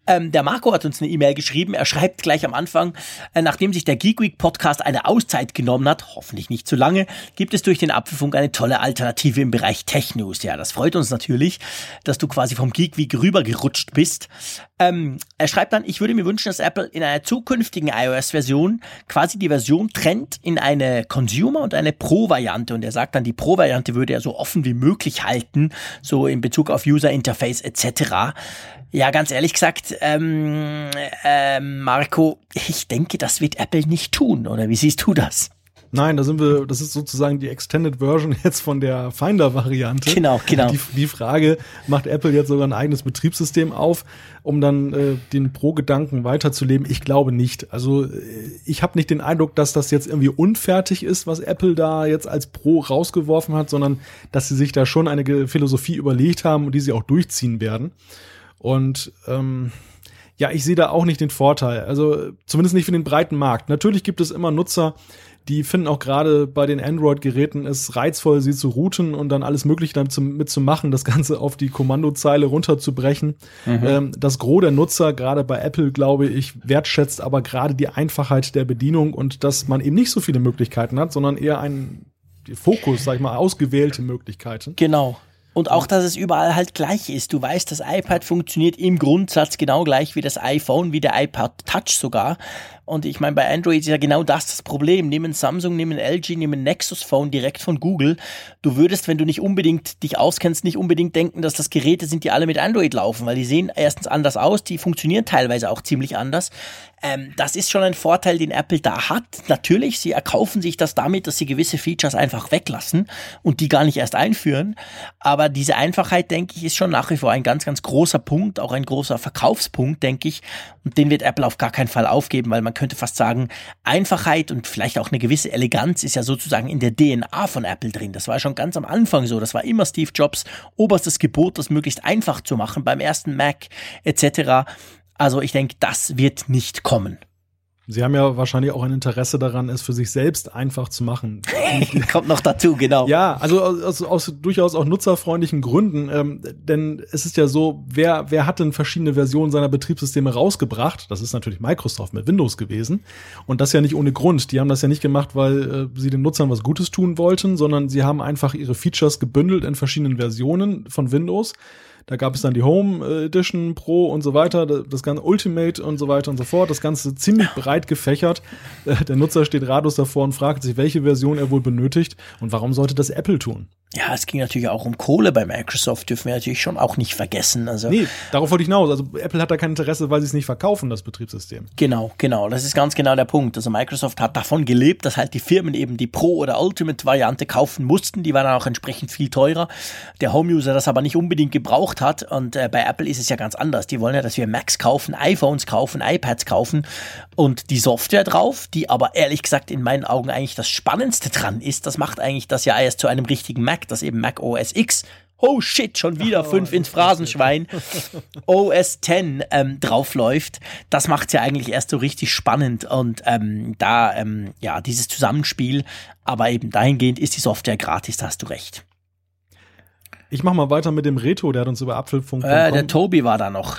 Ähm, der Marco hat uns eine E-Mail geschrieben. Er schreibt gleich am Anfang, äh, nachdem sich der Geek Week Podcast eine Auszeit genommen hat, hoffentlich nicht zu lange, gibt es durch den Apfelfunk eine tolle Alternative im Bereich Tech News. Ja, das freut uns natürlich, dass du quasi vom Geek Week rübergerutscht bist. Ähm, er schreibt dann, ich würde mir wünschen, dass Apple in einer zukünftigen iOS-Version quasi die Version trennt in eine Consumer- und eine Pro-Variante. Und er sagt dann, die Pro-Variante würde er so offen wie möglich halten, so in Bezug auf User Interface etc. Ja, ganz ehrlich gesagt, ähm, äh, Marco, ich denke, das wird Apple nicht tun, oder wie siehst du das? Nein, da sind wir, das ist sozusagen die Extended Version jetzt von der Finder-Variante. Genau, genau. Die, die Frage, macht Apple jetzt sogar ein eigenes Betriebssystem auf, um dann äh, den Pro-Gedanken weiterzuleben? Ich glaube nicht. Also äh, ich habe nicht den Eindruck, dass das jetzt irgendwie unfertig ist, was Apple da jetzt als Pro rausgeworfen hat, sondern dass sie sich da schon eine Philosophie überlegt haben und die sie auch durchziehen werden. Und ähm, ja, ich sehe da auch nicht den Vorteil. Also zumindest nicht für den breiten Markt. Natürlich gibt es immer Nutzer, die finden auch gerade bei den Android-Geräten es reizvoll, sie zu routen und dann alles Mögliche damit mitzumachen, das Ganze auf die Kommandozeile runterzubrechen. Mhm. Ähm, das Gros der Nutzer, gerade bei Apple, glaube ich, wertschätzt aber gerade die Einfachheit der Bedienung und dass man eben nicht so viele Möglichkeiten hat, sondern eher einen Fokus, sag ich mal, ausgewählte Möglichkeiten. Genau. Und auch, dass es überall halt gleich ist. Du weißt, das iPad funktioniert im Grundsatz genau gleich wie das iPhone, wie der iPad Touch sogar. Und ich meine, bei Android ist ja genau das das Problem. Nehmen Samsung, nehmen LG, nehmen Nexus Phone direkt von Google. Du würdest, wenn du nicht unbedingt dich auskennst, nicht unbedingt denken, dass das Geräte sind, die alle mit Android laufen, weil die sehen erstens anders aus, die funktionieren teilweise auch ziemlich anders. Ähm, das ist schon ein Vorteil, den Apple da hat. Natürlich, sie erkaufen sich das damit, dass sie gewisse Features einfach weglassen und die gar nicht erst einführen. Aber diese Einfachheit, denke ich, ist schon nach wie vor ein ganz, ganz großer Punkt, auch ein großer Verkaufspunkt, denke ich. Und den wird Apple auf gar keinen Fall aufgeben, weil man könnte fast sagen, Einfachheit und vielleicht auch eine gewisse Eleganz ist ja sozusagen in der DNA von Apple drin. Das war schon ganz am Anfang so. Das war immer Steve Jobs oberstes Gebot, das möglichst einfach zu machen beim ersten Mac etc. Also ich denke, das wird nicht kommen. Sie haben ja wahrscheinlich auch ein Interesse daran, es für sich selbst einfach zu machen. Kommt noch dazu, genau. Ja, also aus, aus durchaus auch nutzerfreundlichen Gründen. Ähm, denn es ist ja so, wer, wer hat denn verschiedene Versionen seiner Betriebssysteme rausgebracht? Das ist natürlich Microsoft mit Windows gewesen. Und das ja nicht ohne Grund. Die haben das ja nicht gemacht, weil äh, sie den Nutzern was Gutes tun wollten, sondern sie haben einfach ihre Features gebündelt in verschiedenen Versionen von Windows da gab es dann die Home äh, Edition Pro und so weiter, das ganze Ultimate und so weiter und so fort. Das Ganze ziemlich breit gefächert. Äh, der Nutzer steht ratlos davor und fragt sich, welche Version er wohl benötigt und warum sollte das Apple tun? Ja, es ging natürlich auch um Kohle bei Microsoft, dürfen wir natürlich schon auch nicht vergessen. Also nee, darauf wollte ich hinaus. Also Apple hat da kein Interesse, weil sie es nicht verkaufen, das Betriebssystem. Genau, genau. Das ist ganz genau der Punkt. Also Microsoft hat davon gelebt, dass halt die Firmen eben die Pro- oder Ultimate-Variante kaufen mussten. Die war dann auch entsprechend viel teurer. Der Home-User das aber nicht unbedingt gebraucht hat. Und äh, bei Apple ist es ja ganz anders. Die wollen ja, dass wir Macs kaufen, iPhones kaufen, iPads kaufen und die Software drauf, die aber ehrlich gesagt in meinen Augen eigentlich das Spannendste dran ist. Das macht eigentlich das ja erst zu einem richtigen Mac, das eben Mac OS X oh shit, schon wieder oh, fünf ins Phrasenschwein, OS 10 ähm, draufläuft. Das macht's ja eigentlich erst so richtig spannend und ähm, da, ähm, ja, dieses Zusammenspiel, aber eben dahingehend ist die Software gratis, da hast du recht. Ich mach mal weiter mit dem Reto, der hat uns über Apfelfunk. Äh, der Tobi war da noch.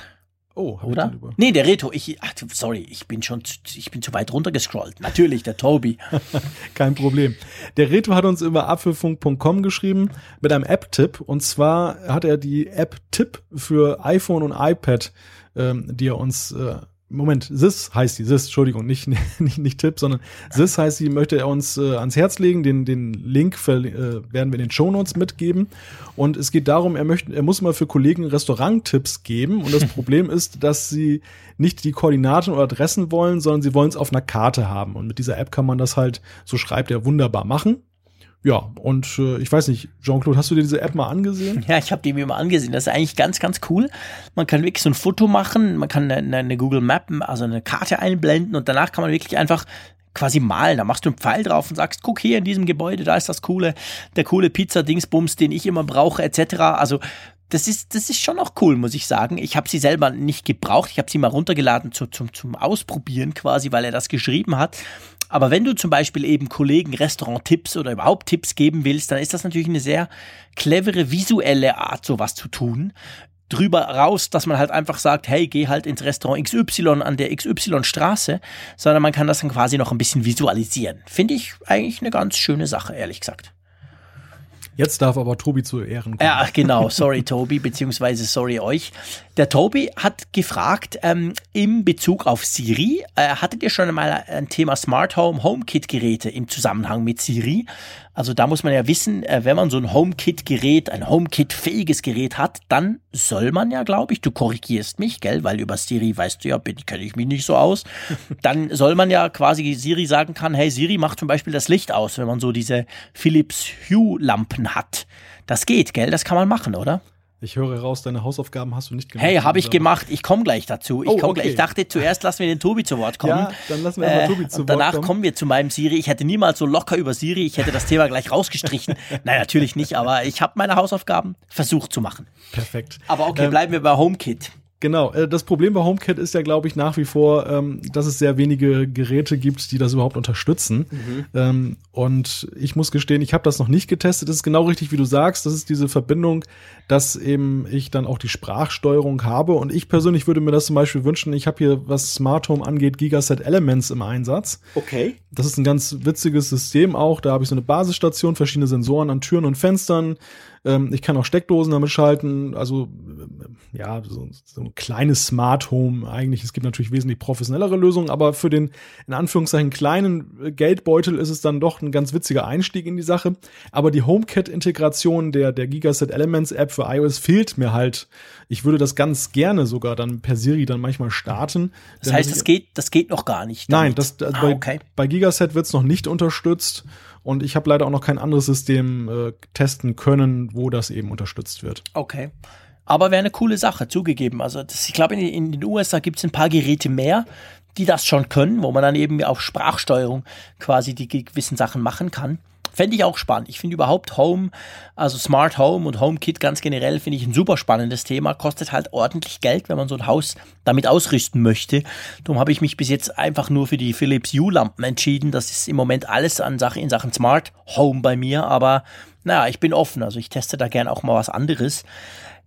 Oh, oder? Nee, der Reto. Ich, ach, sorry, ich bin schon, zu, ich bin zu weit runtergescrollt. Natürlich, der Tobi. Kein Problem. Der Reto hat uns über apfelfunk.com geschrieben mit einem App-Tipp. Und zwar hat er die App-Tipp für iPhone und iPad, ähm, die er uns äh, Moment, Sis heißt die, Sis, Entschuldigung, nicht, nicht, nicht Tipp, sondern Sis heißt sie, möchte er uns äh, ans Herz legen. Den, den Link für, äh, werden wir in den Show Notes mitgeben. Und es geht darum, er möchte, er muss mal für Kollegen Restauranttipps geben. Und das Problem ist, dass sie nicht die Koordinaten oder Adressen wollen, sondern sie wollen es auf einer Karte haben. Und mit dieser App kann man das halt, so schreibt er, wunderbar machen. Ja, und äh, ich weiß nicht, Jean-Claude, hast du dir diese App mal angesehen? Ja, ich habe die mir mal angesehen. Das ist eigentlich ganz, ganz cool. Man kann wirklich so ein Foto machen, man kann eine, eine Google Map, also eine Karte einblenden und danach kann man wirklich einfach quasi malen. Da machst du einen Pfeil drauf und sagst, guck hier in diesem Gebäude, da ist das coole, der coole Pizza-Dingsbums, den ich immer brauche, etc. Also das ist, das ist schon noch cool, muss ich sagen. Ich habe sie selber nicht gebraucht. Ich habe sie mal runtergeladen zu, zum, zum Ausprobieren quasi, weil er das geschrieben hat. Aber wenn du zum Beispiel eben Kollegen Restaurant-Tipps oder überhaupt Tipps geben willst, dann ist das natürlich eine sehr clevere visuelle Art, sowas zu tun. Drüber raus, dass man halt einfach sagt, hey, geh halt ins Restaurant XY an der XY-Straße, sondern man kann das dann quasi noch ein bisschen visualisieren. Finde ich eigentlich eine ganz schöne Sache, ehrlich gesagt. Jetzt darf aber Tobi zu Ehren kommen. Ja, genau. Sorry, Tobi, beziehungsweise sorry euch. Der Tobi hat gefragt, ähm, im Bezug auf Siri, äh, hattet ihr schon einmal ein Thema Smart Home HomeKit Geräte im Zusammenhang mit Siri? Also da muss man ja wissen, äh, wenn man so ein HomeKit-Gerät, ein HomeKit-fähiges Gerät hat, dann soll man ja, glaube ich, du korrigierst mich, gell, weil über Siri weißt du ja, kenne ich mich nicht so aus, dann soll man ja quasi Siri sagen kann, hey Siri, mach zum Beispiel das Licht aus, wenn man so diese Philips Hue-Lampen hat. Das geht, gell, das kann man machen, oder? Ich höre raus, deine Hausaufgaben hast du nicht gemacht. Hey, habe ich gemacht. Ich komme gleich dazu. Ich, oh, okay. gleich. ich dachte, zuerst lassen wir den Tobi zu Wort kommen. Ja, dann lassen wir äh, Tobi zu Wort danach kommen. kommen wir zu meinem Siri. Ich hätte niemals so locker über Siri. Ich hätte das Thema gleich rausgestrichen. Nein, natürlich nicht. Aber ich habe meine Hausaufgaben versucht zu machen. Perfekt. Aber okay, ähm, bleiben wir bei HomeKit. Genau, äh, das Problem bei HomeKit ist ja, glaube ich, nach wie vor, ähm, dass es sehr wenige Geräte gibt, die das überhaupt unterstützen. Mhm. Ähm, und ich muss gestehen, ich habe das noch nicht getestet. Das ist genau richtig, wie du sagst. Das ist diese Verbindung, dass eben ich dann auch die Sprachsteuerung habe. Und ich persönlich würde mir das zum Beispiel wünschen. Ich habe hier, was Smart Home angeht, Gigaset Elements im Einsatz. Okay. Das ist ein ganz witziges System auch. Da habe ich so eine Basisstation, verschiedene Sensoren an Türen und Fenstern ähm, ich kann auch Steckdosen damit schalten. Also äh, ja, so, so ein kleines Smart Home eigentlich. Es gibt natürlich wesentlich professionellere Lösungen, aber für den in Anführungszeichen kleinen äh, Geldbeutel ist es dann doch ein ganz witziger Einstieg in die Sache. Aber die HomeKit-Integration der, der Gigaset Elements App für iOS fehlt mir halt. Ich würde das ganz gerne sogar dann per Siri dann manchmal starten. Das heißt, das geht, das geht noch gar nicht. Damit. Nein, das, also ah, bei, okay. bei Gigaset wird es noch nicht unterstützt. Und ich habe leider auch noch kein anderes System äh, testen können, wo das eben unterstützt wird. Okay. Aber wäre eine coole Sache, zugegeben. Also das, ich glaube, in, in, den USA gibt es ein paar Geräte mehr, die das schon können, wo man dann eben auf Sprachsteuerung quasi die gewissen Sachen machen kann. Fände ich auch spannend. Ich finde überhaupt Home, also Smart Home und HomeKit ganz generell, finde ich ein super spannendes Thema. Kostet halt ordentlich Geld, wenn man so ein Haus damit ausrüsten möchte. Darum habe ich mich bis jetzt einfach nur für die Philips Hue-Lampen entschieden. Das ist im Moment alles an Sache, in Sachen Smart Home bei mir. Aber naja, ich bin offen. Also ich teste da gern auch mal was anderes.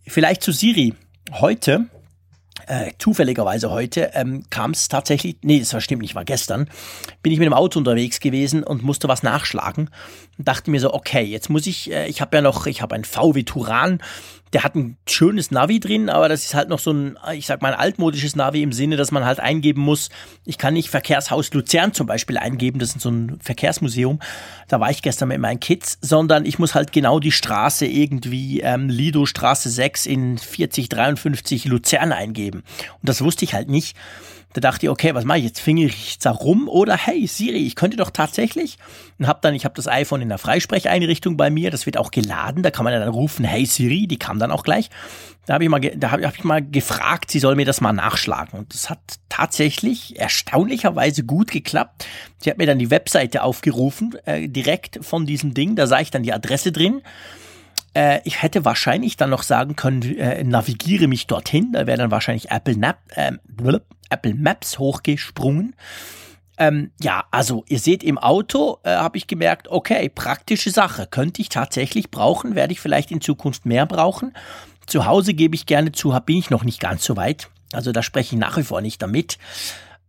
Vielleicht zu Siri. Heute äh, zufälligerweise heute ähm, kam es tatsächlich, nee, das war stimmt nicht, war gestern, bin ich mit dem Auto unterwegs gewesen und musste was nachschlagen und dachte mir so, okay, jetzt muss ich, äh, ich habe ja noch, ich habe ein VW Turan der hat ein schönes Navi drin, aber das ist halt noch so ein, ich sag mal, ein altmodisches Navi im Sinne, dass man halt eingeben muss. Ich kann nicht Verkehrshaus Luzern zum Beispiel eingeben, das ist so ein Verkehrsmuseum. Da war ich gestern mit meinen Kids, sondern ich muss halt genau die Straße irgendwie, ähm, Lido Straße 6 in 4053 Luzern eingeben. Und das wusste ich halt nicht. Da dachte ich, okay, was mache ich jetzt? Finger ich da rum oder hey Siri, ich könnte doch tatsächlich und habe dann, ich habe das iPhone in der Freisprecheinrichtung bei mir, das wird auch geladen, da kann man ja dann rufen, hey Siri, die kam dann auch gleich. Da habe ich mal, da hab ich mal gefragt, sie soll mir das mal nachschlagen und das hat tatsächlich erstaunlicherweise gut geklappt. Sie hat mir dann die Webseite aufgerufen, äh, direkt von diesem Ding, da sah ich dann die Adresse drin äh, ich hätte wahrscheinlich dann noch sagen können, äh, navigiere mich dorthin. Da wäre dann wahrscheinlich Apple, Nap, äh, Apple Maps hochgesprungen. Ähm, ja, also ihr seht im Auto, äh, habe ich gemerkt, okay, praktische Sache, könnte ich tatsächlich brauchen, werde ich vielleicht in Zukunft mehr brauchen. Zu Hause gebe ich gerne zu, bin ich noch nicht ganz so weit. Also da spreche ich nach wie vor nicht damit.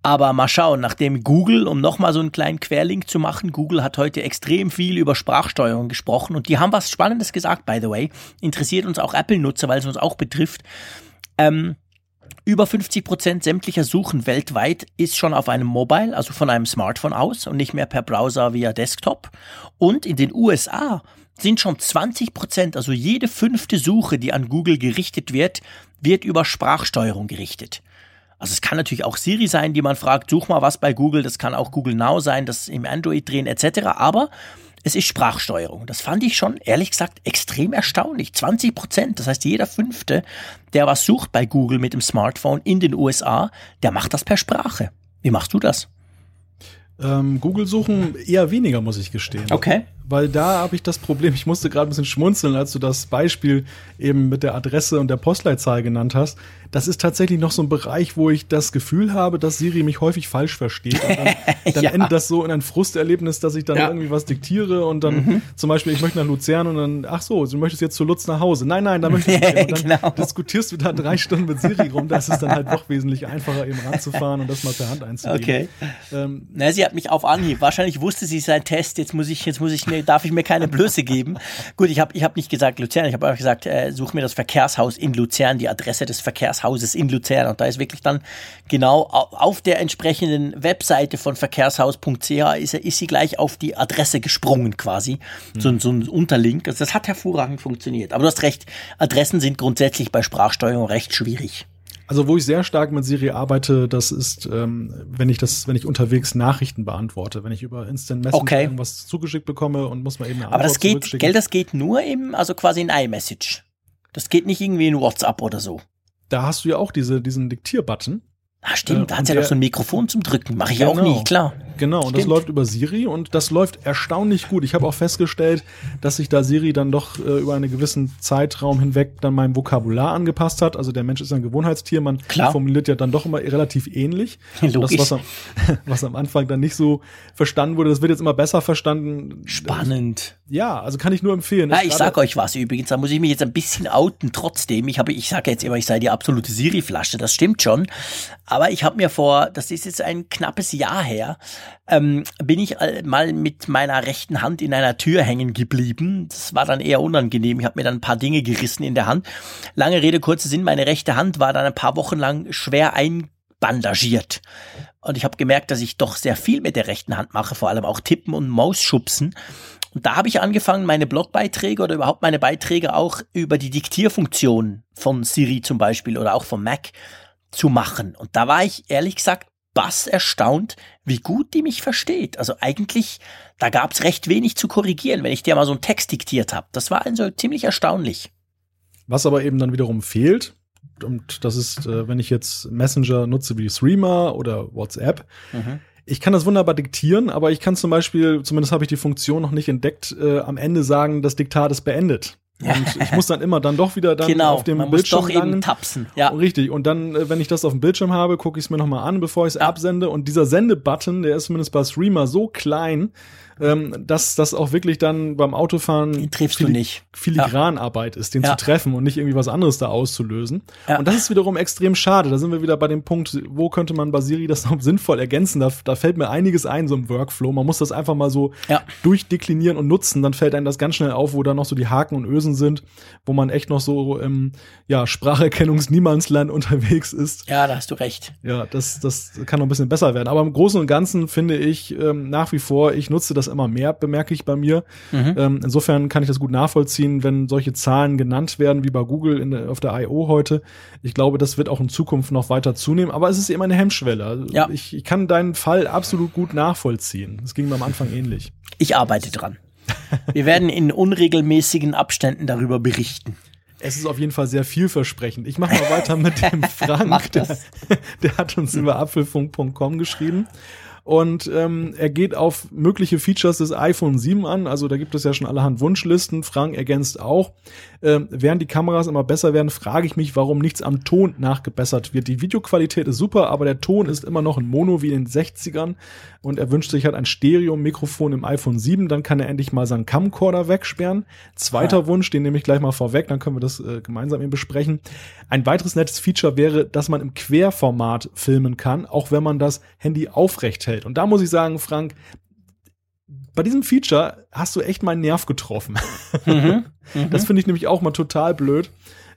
Aber mal schauen, nachdem Google, um nochmal so einen kleinen Querlink zu machen, Google hat heute extrem viel über Sprachsteuerung gesprochen und die haben was Spannendes gesagt, by the way. Interessiert uns auch Apple-Nutzer, weil es uns auch betrifft. Ähm, über 50 Prozent sämtlicher Suchen weltweit ist schon auf einem Mobile, also von einem Smartphone aus und nicht mehr per Browser via Desktop. Und in den USA sind schon 20 Prozent, also jede fünfte Suche, die an Google gerichtet wird, wird über Sprachsteuerung gerichtet. Also es kann natürlich auch Siri sein, die man fragt, such mal was bei Google, das kann auch Google Now sein, das im Android drehen etc. Aber es ist Sprachsteuerung. Das fand ich schon, ehrlich gesagt, extrem erstaunlich. 20 Prozent, das heißt jeder Fünfte, der was sucht bei Google mit dem Smartphone in den USA, der macht das per Sprache. Wie machst du das? Ähm, Google suchen eher weniger, muss ich gestehen. Okay weil da habe ich das Problem, ich musste gerade ein bisschen schmunzeln, als du das Beispiel eben mit der Adresse und der Postleitzahl genannt hast. Das ist tatsächlich noch so ein Bereich, wo ich das Gefühl habe, dass Siri mich häufig falsch versteht. Und dann, dann ja. endet das so in ein Frusterlebnis, dass ich dann ja. irgendwie was diktiere und dann mhm. zum Beispiel, ich möchte nach Luzern und dann, ach so, du möchtest jetzt zu Lutz nach Hause. Nein, nein, da möchte ich nicht. Und dann genau. diskutierst du da drei Stunden mit Siri rum. Das ist dann halt doch wesentlich einfacher, eben ranzufahren und das mal per Hand einzugeben. Okay. Ähm, Na, sie hat mich auf Anhieb. Wahrscheinlich wusste sie sein Test. Jetzt muss ich, jetzt muss ich mir keine, darf ich mir keine Blöße geben. Gut, ich habe ich hab nicht gesagt Luzern, ich habe einfach gesagt, äh, such mir das Verkehrshaus in Luzern, die Adresse des Verkehrshauses in Luzern. Und da ist wirklich dann genau auf der entsprechenden Webseite von verkehrshaus.ch ist, ist sie gleich auf die Adresse gesprungen quasi. Mhm. So, so ein Unterlink. Also das hat hervorragend funktioniert. Aber du hast recht, Adressen sind grundsätzlich bei Sprachsteuerung recht schwierig. Also wo ich sehr stark mit Siri arbeite, das ist, ähm, wenn ich das, wenn ich unterwegs Nachrichten beantworte, wenn ich über Instant Messaging okay. irgendwas zugeschickt bekomme und muss mal eben eine Aber das geht, gell, das geht nur im, also quasi in iMessage. Das geht nicht irgendwie in WhatsApp oder so. Da hast du ja auch diese, diesen Diktierbutton. Ah, stimmt, da hat ja noch so ein Mikrofon zum Drücken. Mache ich genau, auch nie, klar. Genau, und das läuft über Siri und das läuft erstaunlich gut. Ich habe auch festgestellt, dass sich da Siri dann doch äh, über einen gewissen Zeitraum hinweg dann meinem Vokabular angepasst hat. Also der Mensch ist ein Gewohnheitstier, man klar. formuliert ja dann doch immer relativ ähnlich. Logisch. Das, was am, was am Anfang dann nicht so verstanden wurde, das wird jetzt immer besser verstanden. Spannend. Ja, also kann ich nur empfehlen. Ja, ich sag euch was übrigens, da muss ich mich jetzt ein bisschen outen trotzdem. Ich habe, ich sage jetzt immer, ich sei die absolute Siri-Flasche, das stimmt schon. Aber ich habe mir vor, das ist jetzt ein knappes Jahr her, ähm, bin ich mal mit meiner rechten Hand in einer Tür hängen geblieben. Das war dann eher unangenehm. Ich habe mir dann ein paar Dinge gerissen in der Hand. Lange Rede, kurzer Sinn, meine rechte Hand war dann ein paar Wochen lang schwer einbandagiert. Und ich habe gemerkt, dass ich doch sehr viel mit der rechten Hand mache, vor allem auch Tippen und Mausschubsen. Und da habe ich angefangen, meine Blogbeiträge oder überhaupt meine Beiträge auch über die Diktierfunktion von Siri zum Beispiel oder auch vom Mac zu machen. Und da war ich ehrlich gesagt bass erstaunt, wie gut die mich versteht. Also eigentlich, da gab es recht wenig zu korrigieren, wenn ich dir mal so einen Text diktiert habe. Das war also ziemlich erstaunlich. Was aber eben dann wiederum fehlt, und das ist, äh, wenn ich jetzt Messenger nutze wie Streamer oder WhatsApp, mhm. Ich kann das wunderbar diktieren, aber ich kann zum Beispiel, zumindest habe ich die Funktion noch nicht entdeckt, äh, am Ende sagen, das Diktat ist beendet. Und ich muss dann immer dann doch wieder dann genau, auf dem man Bildschirm muss doch eben tapsen. Ja. Richtig. Und dann, äh, wenn ich das auf dem Bildschirm habe, gucke ich es mir nochmal an, bevor ich es ja. absende. Und dieser Sendebutton, der ist zumindest bei Streamer so klein, ähm, dass das auch wirklich dann beim Autofahren nicht. Filigranarbeit ja. ist, den ja. zu treffen und nicht irgendwie was anderes da auszulösen. Ja. Und das ist wiederum extrem schade. Da sind wir wieder bei dem Punkt, wo könnte man bei Siri das noch sinnvoll ergänzen? Da, da fällt mir einiges ein, so im Workflow. Man muss das einfach mal so durchdeklinieren und nutzen. Dann fällt einem das ganz schnell auf, wo da noch so die Haken und Ösen sind, wo man echt noch so im ja, Spracherkennungs-Niemandsland unterwegs ist. Ja, da hast du recht. Ja, das, das kann noch ein bisschen besser werden. Aber im Großen und Ganzen finde ich ähm, nach wie vor, ich nutze das immer mehr, bemerke ich bei mir. Mhm. Ähm, insofern kann ich das gut nachvollziehen, wenn solche Zahlen genannt werden, wie bei Google in, auf der I.O. heute. Ich glaube, das wird auch in Zukunft noch weiter zunehmen, aber es ist immer eine Hemmschwelle. Also ja. Ich, ich kann deinen Fall absolut gut nachvollziehen. Das ging mir am Anfang ähnlich. Ich arbeite dran. Wir werden in unregelmäßigen Abständen darüber berichten. Es ist auf jeden Fall sehr vielversprechend. Ich mache mal weiter mit dem Frank. der, der, hat uns über apfelfunk.com geschrieben. Und ähm, er geht auf mögliche Features des iPhone 7 an. Also da gibt es ja schon allerhand Wunschlisten. Frank ergänzt auch. Ähm, während die Kameras immer besser werden, frage ich mich, warum nichts am Ton nachgebessert wird. Die Videoqualität ist super, aber der Ton ist immer noch ein Mono wie in den 60ern. Und er wünscht sich halt ein Stereo-Mikrofon im iPhone 7. Dann kann er endlich mal seinen Camcorder wegsperren. Zweiter ja. Wunsch, den nehme ich gleich mal vorweg, dann können wir das äh, gemeinsam eben besprechen. Ein weiteres nettes Feature wäre, dass man im Querformat filmen kann, auch wenn man das Handy aufrecht hält. Und da muss ich sagen, Frank, bei diesem Feature hast du echt meinen Nerv getroffen. Mhm, das finde ich nämlich auch mal total blöd,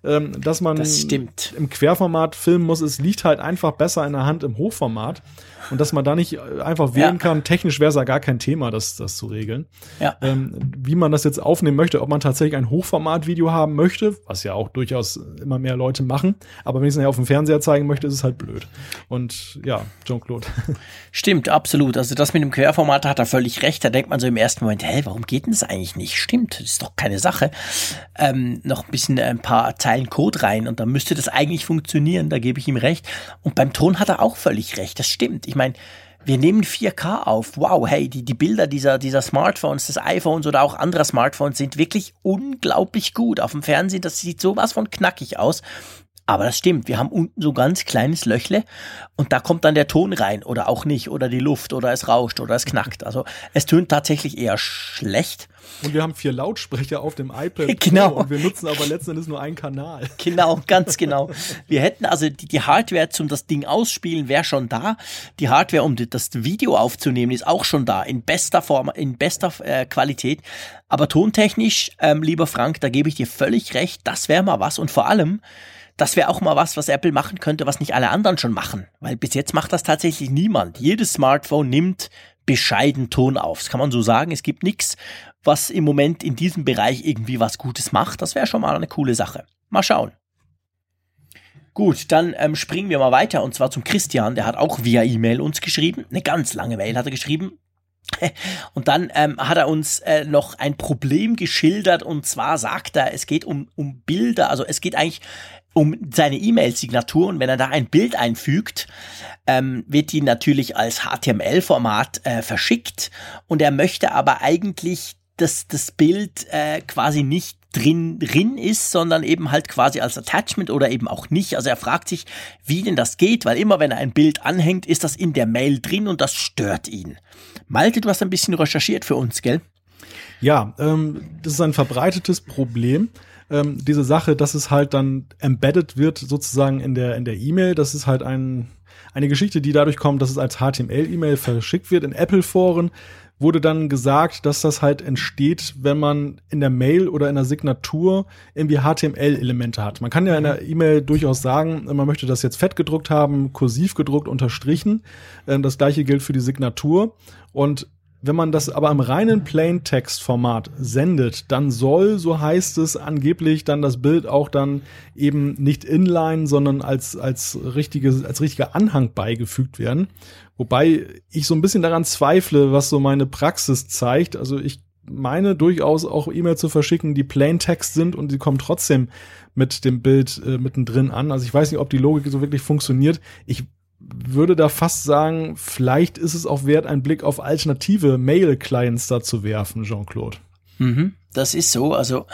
ähm, dass man das im Querformat filmen muss. Es liegt halt einfach besser in der Hand im Hochformat und dass man da nicht äh, einfach wählen ja. kann. Technisch wäre es ja gar kein Thema, das, das zu regeln. Ja. Ähm, wie man das jetzt aufnehmen möchte, ob man tatsächlich ein Hochformat-Video haben möchte, was ja auch durchaus immer mehr Leute machen, aber wenn ich es auf dem Fernseher zeigen möchte, ist es halt blöd. Und ja, Jean-Claude. Stimmt, absolut. Also das mit dem Querformat hat er völlig recht. Da denkt man so im ersten Moment, hä, warum geht denn das eigentlich nicht? Stimmt, das ist doch keine Sache. Ähm, noch ein bisschen ein paar Zeilen Code rein und dann müsste das eigentlich funktionieren, da gebe ich ihm recht. Und beim Ton hat er auch völlig recht. Das stimmt. Ich meine, wir nehmen 4K auf. Wow, hey, die, die Bilder dieser, dieser Smartphones, des iPhones oder auch anderer Smartphones sind wirklich unglaublich gut. Auf dem Fernsehen, das sieht sowas von knackig aus. Aber das stimmt, wir haben unten so ganz kleines Löchle und da kommt dann der Ton rein oder auch nicht oder die Luft oder es rauscht oder es knackt. Also es tönt tatsächlich eher schlecht. Und wir haben vier Lautsprecher auf dem iPad. Genau. Und wir nutzen aber letztendlich nur einen Kanal. Genau, ganz genau. Wir hätten also die, die Hardware zum das Ding ausspielen wäre schon da. Die Hardware, um das Video aufzunehmen, ist auch schon da in bester Form, in bester äh, Qualität. Aber tontechnisch, ähm, lieber Frank, da gebe ich dir völlig recht. Das wäre mal was. Und vor allem, das wäre auch mal was, was Apple machen könnte, was nicht alle anderen schon machen. Weil bis jetzt macht das tatsächlich niemand. Jedes Smartphone nimmt bescheiden Ton auf. Das kann man so sagen. Es gibt nichts, was im Moment in diesem Bereich irgendwie was Gutes macht. Das wäre schon mal eine coole Sache. Mal schauen. Gut, dann ähm, springen wir mal weiter und zwar zum Christian. Der hat auch via E-Mail uns geschrieben. Eine ganz lange Mail hat er geschrieben. Und dann ähm, hat er uns äh, noch ein Problem geschildert und zwar sagt er, es geht um, um Bilder, also es geht eigentlich um seine E-Mail-Signatur und wenn er da ein Bild einfügt, ähm, wird die natürlich als HTML-Format äh, verschickt und er möchte aber eigentlich, dass das Bild äh, quasi nicht drin, drin ist, sondern eben halt quasi als Attachment oder eben auch nicht. Also er fragt sich, wie denn das geht, weil immer wenn er ein Bild anhängt, ist das in der Mail drin und das stört ihn. Malte, du hast ein bisschen recherchiert für uns, gell? Ja, ähm, das ist ein verbreitetes Problem. Ähm, diese Sache, dass es halt dann embedded wird sozusagen in der in der E-Mail, das ist halt ein eine Geschichte, die dadurch kommt, dass es als HTML-E-Mail verschickt wird in Apple-Foren wurde dann gesagt, dass das halt entsteht, wenn man in der Mail oder in der Signatur irgendwie HTML-Elemente hat. Man kann ja in der E-Mail durchaus sagen, man möchte das jetzt fett gedruckt haben, kursiv gedruckt, unterstrichen. Ähm, das gleiche gilt für die Signatur. Und wenn man das aber im reinen Plain-Text-Format sendet, dann soll, so heißt es angeblich, dann das Bild auch dann eben nicht inline, sondern als, als, richtige, als richtiger Anhang beigefügt werden. Wobei ich so ein bisschen daran zweifle, was so meine Praxis zeigt. Also ich meine durchaus auch E-Mail zu verschicken, die Plain-Text sind und die kommen trotzdem mit dem Bild äh, mittendrin an. Also ich weiß nicht, ob die Logik so wirklich funktioniert. Ich würde da fast sagen, vielleicht ist es auch wert, einen Blick auf alternative Mail-Clients da zu werfen, Jean-Claude. Mhm, das ist so. Also,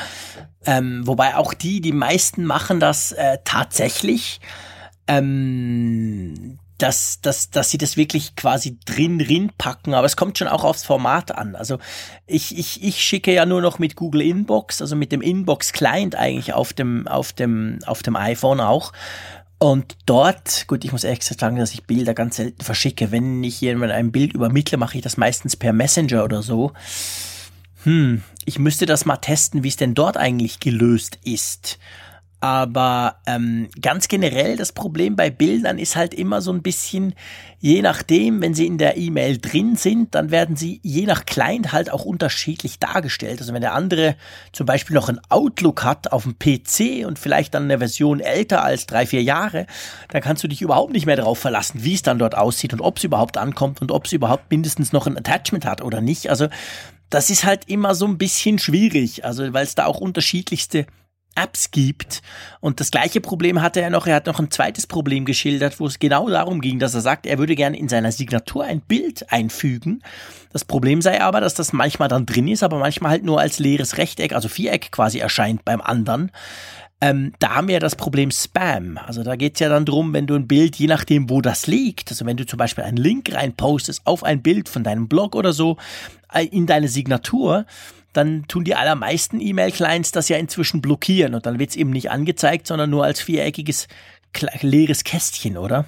ähm, wobei auch die, die meisten machen das äh, tatsächlich. Ähm, dass, dass, dass sie das wirklich quasi drin packen, aber es kommt schon auch aufs Format an. Also ich, ich, ich schicke ja nur noch mit Google Inbox, also mit dem Inbox Client eigentlich auf dem, auf dem, auf dem iPhone auch. Und dort, gut, ich muss ehrlich sagen, dass ich Bilder ganz selten verschicke. Wenn ich jemand ein Bild übermittle, mache ich das meistens per Messenger oder so. Hm, ich müsste das mal testen, wie es denn dort eigentlich gelöst ist. Aber ähm, ganz generell das Problem bei Bildern ist halt immer so ein bisschen, je nachdem, wenn sie in der E-Mail drin sind, dann werden sie je nach Client halt auch unterschiedlich dargestellt. Also wenn der andere zum Beispiel noch ein Outlook hat auf dem PC und vielleicht dann eine Version älter als drei, vier Jahre, dann kannst du dich überhaupt nicht mehr darauf verlassen, wie es dann dort aussieht und ob es überhaupt ankommt und ob es überhaupt mindestens noch ein Attachment hat oder nicht. Also das ist halt immer so ein bisschen schwierig, also weil es da auch unterschiedlichste Apps gibt. Und das gleiche Problem hatte er noch. Er hat noch ein zweites Problem geschildert, wo es genau darum ging, dass er sagt, er würde gerne in seiner Signatur ein Bild einfügen. Das Problem sei aber, dass das manchmal dann drin ist, aber manchmal halt nur als leeres Rechteck, also Viereck quasi erscheint beim anderen. Ähm, da haben wir das Problem Spam. Also da geht's ja dann drum, wenn du ein Bild, je nachdem, wo das liegt, also wenn du zum Beispiel einen Link reinpostest auf ein Bild von deinem Blog oder so, äh, in deine Signatur, dann tun die allermeisten E-Mail-Clients das ja inzwischen blockieren und dann wird es eben nicht angezeigt, sondern nur als viereckiges leeres Kästchen, oder?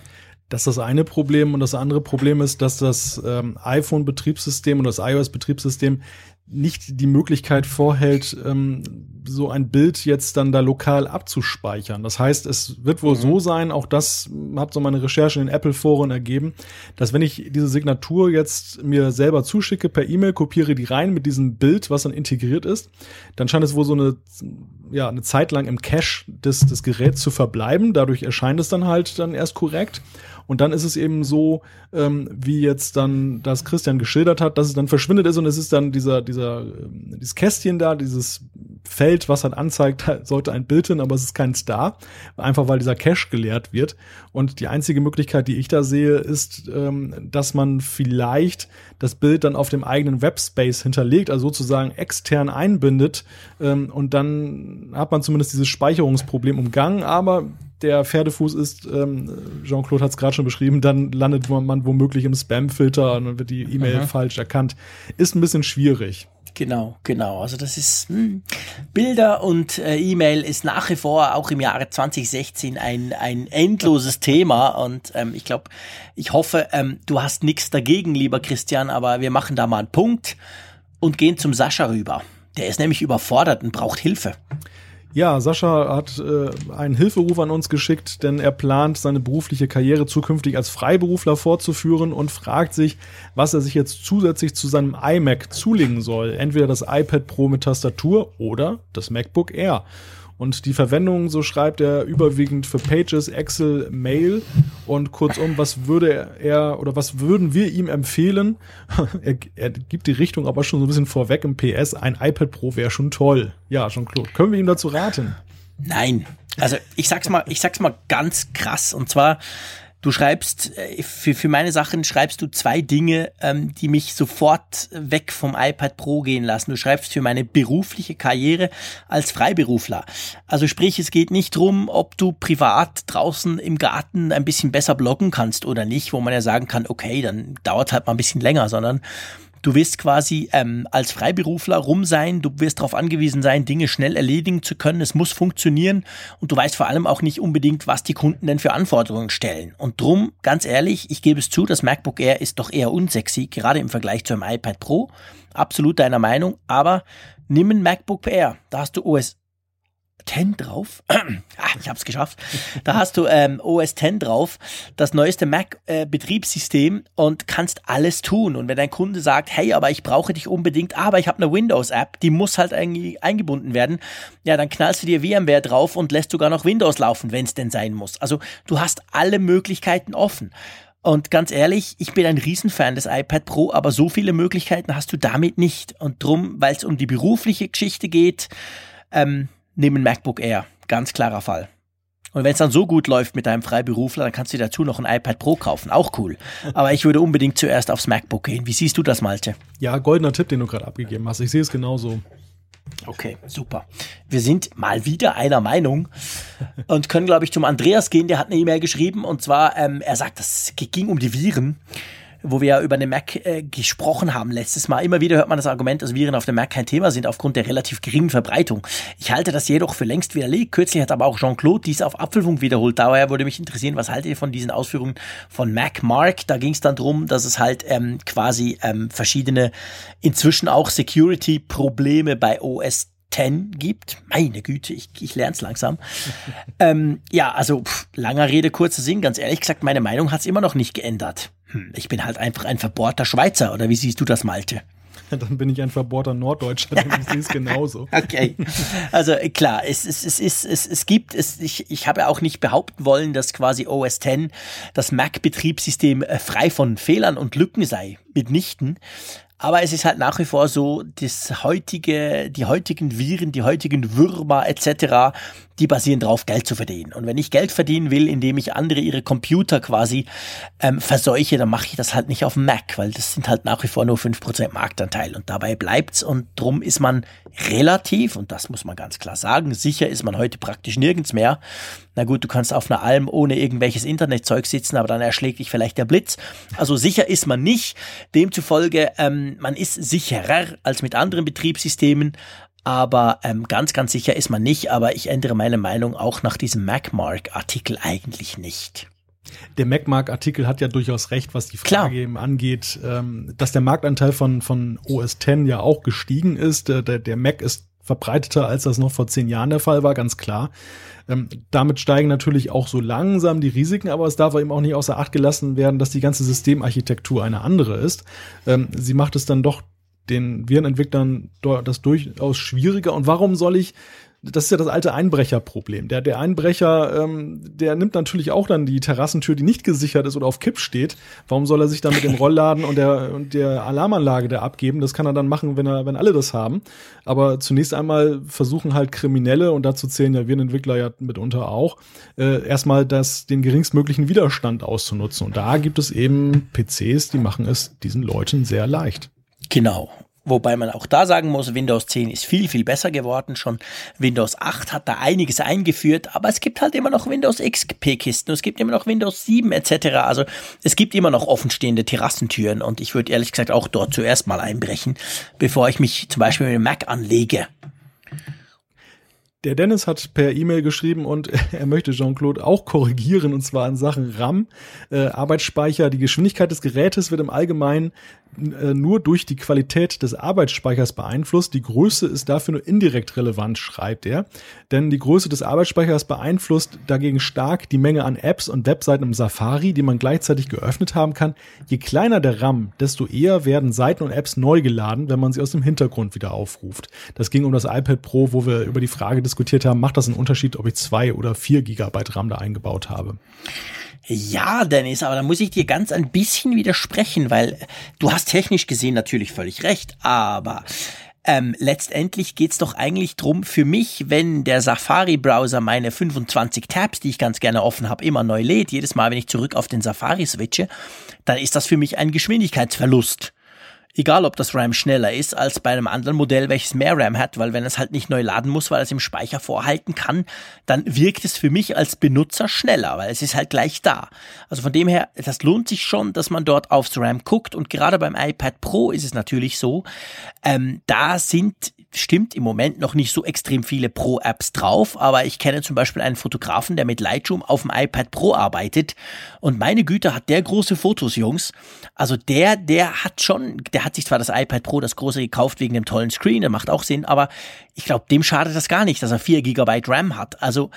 Das ist das eine Problem und das andere Problem ist, dass das ähm, iPhone-Betriebssystem und das iOS-Betriebssystem nicht die Möglichkeit vorhält, ähm, so ein Bild jetzt dann da lokal abzuspeichern. Das heißt, es wird wohl mhm. so sein, auch das hat so meine Recherche in den Apple-Foren ergeben, dass wenn ich diese Signatur jetzt mir selber zuschicke per E-Mail, kopiere die rein mit diesem Bild, was dann integriert ist, dann scheint es wohl so eine, ja, eine Zeit lang im Cache des, des Geräts zu verbleiben. Dadurch erscheint es dann halt dann erst korrekt. Und dann ist es eben so, ähm, wie jetzt dann das Christian geschildert hat, dass es dann verschwindet ist und es ist dann dieser, dieser, ähm, dieses Kästchen da, dieses Feld, was dann anzeigt, sollte ein Bild hin, aber es ist kein Star, einfach weil dieser Cache geleert wird. Und die einzige Möglichkeit, die ich da sehe, ist, ähm, dass man vielleicht das Bild dann auf dem eigenen Webspace hinterlegt, also sozusagen extern einbindet ähm, und dann hat man zumindest dieses Speicherungsproblem umgangen, aber der Pferdefuß ist, ähm, Jean-Claude hat es gerade schon beschrieben, dann landet man womöglich im Spam-Filter und dann wird die E-Mail falsch erkannt. Ist ein bisschen schwierig. Genau, genau. Also das ist hm, Bilder und äh, E-Mail ist nach wie vor auch im Jahre 2016 ein, ein endloses Thema und ähm, ich glaube, ich hoffe, ähm, du hast nichts dagegen, lieber Christian, aber wir machen da mal einen Punkt und gehen zum Sascha rüber. Der ist nämlich überfordert und braucht Hilfe. Ja, Sascha hat äh, einen Hilferuf an uns geschickt, denn er plant, seine berufliche Karriere zukünftig als Freiberufler fortzuführen und fragt sich, was er sich jetzt zusätzlich zu seinem iMac zulegen soll. Entweder das iPad Pro mit Tastatur oder das MacBook Air. Und die Verwendung, so schreibt er, überwiegend für Pages, Excel, Mail. Und kurzum, was würde er oder was würden wir ihm empfehlen? er, er gibt die Richtung aber schon so ein bisschen vorweg im PS. Ein iPad Pro wäre schon toll. Ja, schon klar. Können wir ihm dazu raten? Nein. Also ich sag's mal, ich sag's mal ganz krass. Und zwar, Du schreibst, äh, für, für meine Sachen schreibst du zwei Dinge, ähm, die mich sofort weg vom iPad Pro gehen lassen. Du schreibst für meine berufliche Karriere als Freiberufler. Also sprich, es geht nicht drum, ob du privat draußen im Garten ein bisschen besser bloggen kannst oder nicht, wo man ja sagen kann, okay, dann dauert halt mal ein bisschen länger, sondern Du wirst quasi ähm, als Freiberufler rum sein, du wirst darauf angewiesen sein, Dinge schnell erledigen zu können. Es muss funktionieren und du weißt vor allem auch nicht unbedingt, was die Kunden denn für Anforderungen stellen. Und drum, ganz ehrlich, ich gebe es zu, das MacBook Air ist doch eher unsexy, gerade im Vergleich zu einem iPad Pro. Absolut deiner Meinung, aber nimm ein MacBook Air, da hast du OS 10 drauf. ah, ich habe es geschafft. Da hast du ähm, OS 10 drauf, das neueste Mac-Betriebssystem äh, und kannst alles tun. Und wenn dein Kunde sagt, hey, aber ich brauche dich unbedingt, aber ich habe eine Windows-App, die muss halt irgendwie eingebunden werden, ja, dann knallst du dir VMware drauf und lässt sogar noch Windows laufen, wenn es denn sein muss. Also du hast alle Möglichkeiten offen. Und ganz ehrlich, ich bin ein Riesenfan des iPad Pro, aber so viele Möglichkeiten hast du damit nicht. Und drum, weil es um die berufliche Geschichte geht, ähm, nehmen MacBook Air. Ganz klarer Fall. Und wenn es dann so gut läuft mit deinem Freiberufler, dann kannst du dazu noch ein iPad Pro kaufen. Auch cool. Aber ich würde unbedingt zuerst aufs MacBook gehen. Wie siehst du das, Malte? Ja, goldener Tipp, den du gerade abgegeben hast. Ich sehe es genauso. Okay, super. Wir sind mal wieder einer Meinung und können, glaube ich, zum Andreas gehen. Der hat eine E-Mail geschrieben und zwar, ähm, er sagt, es ging um die Viren wo wir ja über den Mac äh, gesprochen haben letztes Mal. Immer wieder hört man das Argument, dass Viren auf dem Mac kein Thema sind aufgrund der relativ geringen Verbreitung. Ich halte das jedoch für längst widerlegt. Kürzlich hat aber auch Jean-Claude dies auf Apfelfunk wiederholt. Daher würde mich interessieren, was haltet ihr von diesen Ausführungen von Mac Mark? Da ging es dann drum, dass es halt ähm, quasi ähm, verschiedene, inzwischen auch Security-Probleme bei OS 10 gibt. Meine Güte, ich, ich lerne es langsam. ähm, ja, also pff, langer Rede, kurzer Sinn. Ganz ehrlich gesagt, meine Meinung hat es immer noch nicht geändert. Hm, ich bin halt einfach ein verbohrter Schweizer, oder wie siehst du das, Malte? Dann bin ich ein verbohrter Norddeutscher, denn ich sehe es genauso. Okay. Also äh, klar, es, es, es, es, es, es gibt, es, ich, ich habe auch nicht behaupten wollen, dass quasi OS X das Mac-Betriebssystem äh, frei von Fehlern und Lücken sei. Mitnichten. Aber es ist halt nach wie vor so, das heutige, die heutigen Viren, die heutigen Würmer etc., die basieren darauf, Geld zu verdienen. Und wenn ich Geld verdienen will, indem ich andere ihre Computer quasi ähm, verseuche, dann mache ich das halt nicht auf Mac, weil das sind halt nach wie vor nur 5% Marktanteil. Und dabei bleibt's und drum ist man relativ, und das muss man ganz klar sagen, sicher ist man heute praktisch nirgends mehr. Na gut, du kannst auf einer Alm ohne irgendwelches Internetzeug sitzen, aber dann erschlägt dich vielleicht der Blitz. Also sicher ist man nicht. Demzufolge, ähm, man ist sicherer als mit anderen Betriebssystemen, aber ähm, ganz, ganz sicher ist man nicht. Aber ich ändere meine Meinung auch nach diesem MacMark-Artikel eigentlich nicht. Der MacMark-Artikel hat ja durchaus recht, was die Frage eben angeht, ähm, dass der Marktanteil von, von OS X ja auch gestiegen ist. Der, der Mac ist verbreiteter, als das noch vor zehn Jahren der Fall war, ganz klar. Ähm, damit steigen natürlich auch so langsam die Risiken, aber es darf eben auch nicht außer Acht gelassen werden, dass die ganze Systemarchitektur eine andere ist. Ähm, sie macht es dann doch den Virenentwicklern das durchaus schwieriger. Und warum soll ich das ist ja das alte Einbrecherproblem. Der, der Einbrecher, ähm, der nimmt natürlich auch dann die Terrassentür, die nicht gesichert ist oder auf Kipp steht. Warum soll er sich dann mit dem Rollladen und der, und der Alarmanlage da abgeben? Das kann er dann machen, wenn er, wenn alle das haben. Aber zunächst einmal versuchen halt Kriminelle, und dazu zählen ja Virenentwickler ja mitunter auch, äh, erstmal das, den geringstmöglichen Widerstand auszunutzen. Und da gibt es eben PCs, die machen es diesen Leuten sehr leicht. Genau. Wobei man auch da sagen muss, Windows 10 ist viel, viel besser geworden. Schon Windows 8 hat da einiges eingeführt, aber es gibt halt immer noch Windows XP-Kisten, es gibt immer noch Windows 7 etc. Also es gibt immer noch offenstehende Terrassentüren und ich würde ehrlich gesagt auch dort zuerst mal einbrechen, bevor ich mich zum Beispiel mit dem Mac anlege. Der Dennis hat per E-Mail geschrieben und er möchte Jean-Claude auch korrigieren und zwar in Sachen RAM, äh, Arbeitsspeicher. Die Geschwindigkeit des Gerätes wird im Allgemeinen nur durch die Qualität des Arbeitsspeichers beeinflusst. Die Größe ist dafür nur indirekt relevant, schreibt er. Denn die Größe des Arbeitsspeichers beeinflusst dagegen stark die Menge an Apps und Webseiten im Safari, die man gleichzeitig geöffnet haben kann. Je kleiner der RAM, desto eher werden Seiten und Apps neu geladen, wenn man sie aus dem Hintergrund wieder aufruft. Das ging um das iPad Pro, wo wir über die Frage diskutiert haben, macht das einen Unterschied, ob ich zwei oder vier Gigabyte RAM da eingebaut habe? Ja, Dennis, aber da muss ich dir ganz ein bisschen widersprechen, weil du hast technisch gesehen natürlich völlig recht, aber ähm, letztendlich geht's doch eigentlich drum für mich, wenn der Safari-Browser meine 25 Tabs, die ich ganz gerne offen habe, immer neu lädt, jedes Mal, wenn ich zurück auf den Safari switche, dann ist das für mich ein Geschwindigkeitsverlust. Egal, ob das RAM schneller ist als bei einem anderen Modell, welches mehr RAM hat, weil wenn es halt nicht neu laden muss, weil es im Speicher vorhalten kann, dann wirkt es für mich als Benutzer schneller, weil es ist halt gleich da. Also von dem her, das lohnt sich schon, dass man dort aufs RAM guckt und gerade beim iPad Pro ist es natürlich so, ähm, da sind stimmt im Moment noch nicht so extrem viele Pro-Apps drauf, aber ich kenne zum Beispiel einen Fotografen, der mit Lightroom auf dem iPad Pro arbeitet und meine Güte hat der große Fotos, Jungs. Also der, der hat schon, der hat sich zwar das iPad Pro, das große, gekauft wegen dem tollen Screen, der macht auch Sinn, aber ich glaube, dem schadet das gar nicht, dass er 4 GB RAM hat. Also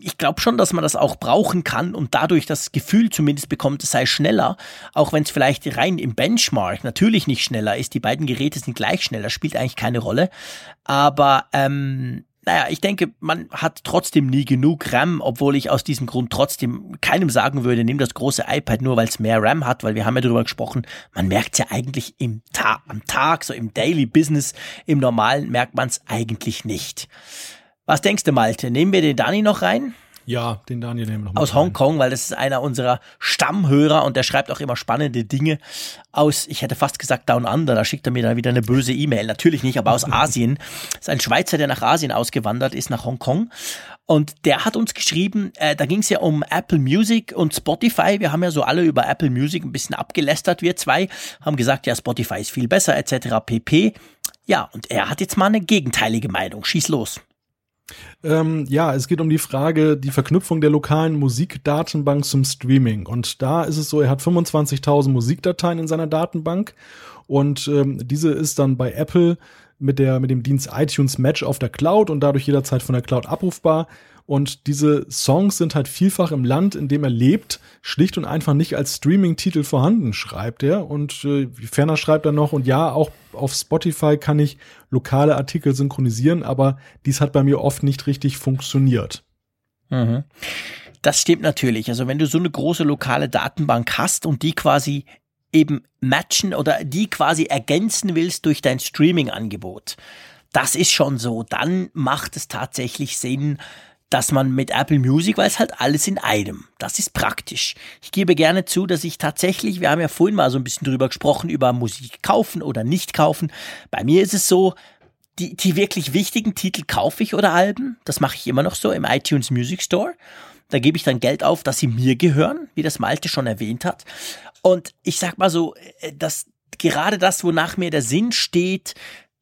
ich glaube schon, dass man das auch brauchen kann und dadurch das Gefühl zumindest bekommt, es sei schneller, auch wenn es vielleicht rein im Benchmark natürlich nicht schneller ist. Die beiden Geräte sind gleich schneller, spielt eigentlich keine Rolle. Aber ähm, naja, ich denke, man hat trotzdem nie genug RAM, obwohl ich aus diesem Grund trotzdem keinem sagen würde, nimm das große iPad nur, weil es mehr RAM hat, weil wir haben ja darüber gesprochen, man merkt es ja eigentlich im Ta am Tag, so im Daily Business, im Normalen merkt man es eigentlich nicht. Was denkst du, Malte? Nehmen wir den Dani noch rein? Ja, den Daniel nehmen wir noch Aus Hongkong, weil das ist einer unserer Stammhörer und der schreibt auch immer spannende Dinge aus, ich hätte fast gesagt Down Under, da schickt er mir dann wieder eine böse E-Mail. Natürlich nicht, aber aus Asien. Das ist ein Schweizer, der nach Asien ausgewandert ist, nach Hongkong. Und der hat uns geschrieben, äh, da ging es ja um Apple Music und Spotify. Wir haben ja so alle über Apple Music ein bisschen abgelästert, wir zwei, haben gesagt, ja, Spotify ist viel besser, etc. pp. Ja, und er hat jetzt mal eine gegenteilige Meinung. Schieß los. Ähm, ja, es geht um die Frage, die Verknüpfung der lokalen Musikdatenbank zum Streaming. Und da ist es so, er hat 25.000 Musikdateien in seiner Datenbank und ähm, diese ist dann bei Apple mit der mit dem Dienst iTunes Match auf der Cloud und dadurch jederzeit von der Cloud abrufbar. Und diese Songs sind halt vielfach im Land, in dem er lebt, schlicht und einfach nicht als Streaming-Titel vorhanden, schreibt er. Und äh, ferner schreibt er noch, und ja, auch auf Spotify kann ich lokale Artikel synchronisieren, aber dies hat bei mir oft nicht richtig funktioniert. Mhm. Das stimmt natürlich. Also wenn du so eine große lokale Datenbank hast und die quasi eben matchen oder die quasi ergänzen willst durch dein Streaming-Angebot, das ist schon so. Dann macht es tatsächlich Sinn, dass man mit Apple Music, weil es halt alles in einem. Das ist praktisch. Ich gebe gerne zu, dass ich tatsächlich, wir haben ja vorhin mal so ein bisschen drüber gesprochen, über Musik kaufen oder nicht kaufen. Bei mir ist es so, die, die wirklich wichtigen Titel kaufe ich oder Alben. Das mache ich immer noch so im iTunes Music Store. Da gebe ich dann Geld auf, dass sie mir gehören, wie das Malte schon erwähnt hat. Und ich sag mal so, äh, dass gerade das, wonach mir der Sinn steht,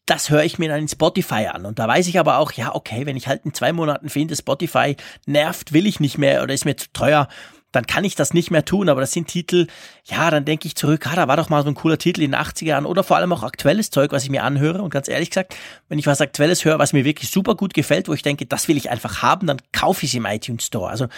das höre ich mir dann in Spotify an. Und da weiß ich aber auch, ja, okay, wenn ich halt in zwei Monaten finde, Spotify nervt, will ich nicht mehr oder ist mir zu teuer, dann kann ich das nicht mehr tun. Aber das sind Titel, ja, dann denke ich zurück, ah, da war doch mal so ein cooler Titel in den 80er Jahren oder vor allem auch aktuelles Zeug, was ich mir anhöre. Und ganz ehrlich gesagt, wenn ich was Aktuelles höre, was mir wirklich super gut gefällt, wo ich denke, das will ich einfach haben, dann kaufe ich es im iTunes Store. Also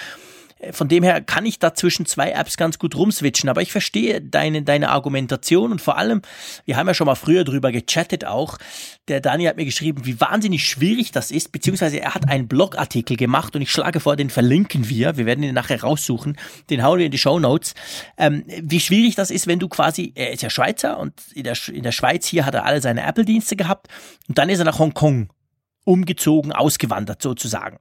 von dem her kann ich da zwischen zwei Apps ganz gut rumswitchen, aber ich verstehe deine, deine Argumentation und vor allem, wir haben ja schon mal früher drüber gechattet auch, der Dani hat mir geschrieben, wie wahnsinnig schwierig das ist, beziehungsweise er hat einen Blogartikel gemacht und ich schlage vor, den verlinken wir, wir werden ihn nachher raussuchen, den hauen wir in die Show Notes, ähm, wie schwierig das ist, wenn du quasi, er ist ja Schweizer und in der, in der Schweiz hier hat er alle seine Apple-Dienste gehabt und dann ist er nach Hongkong umgezogen, ausgewandert sozusagen.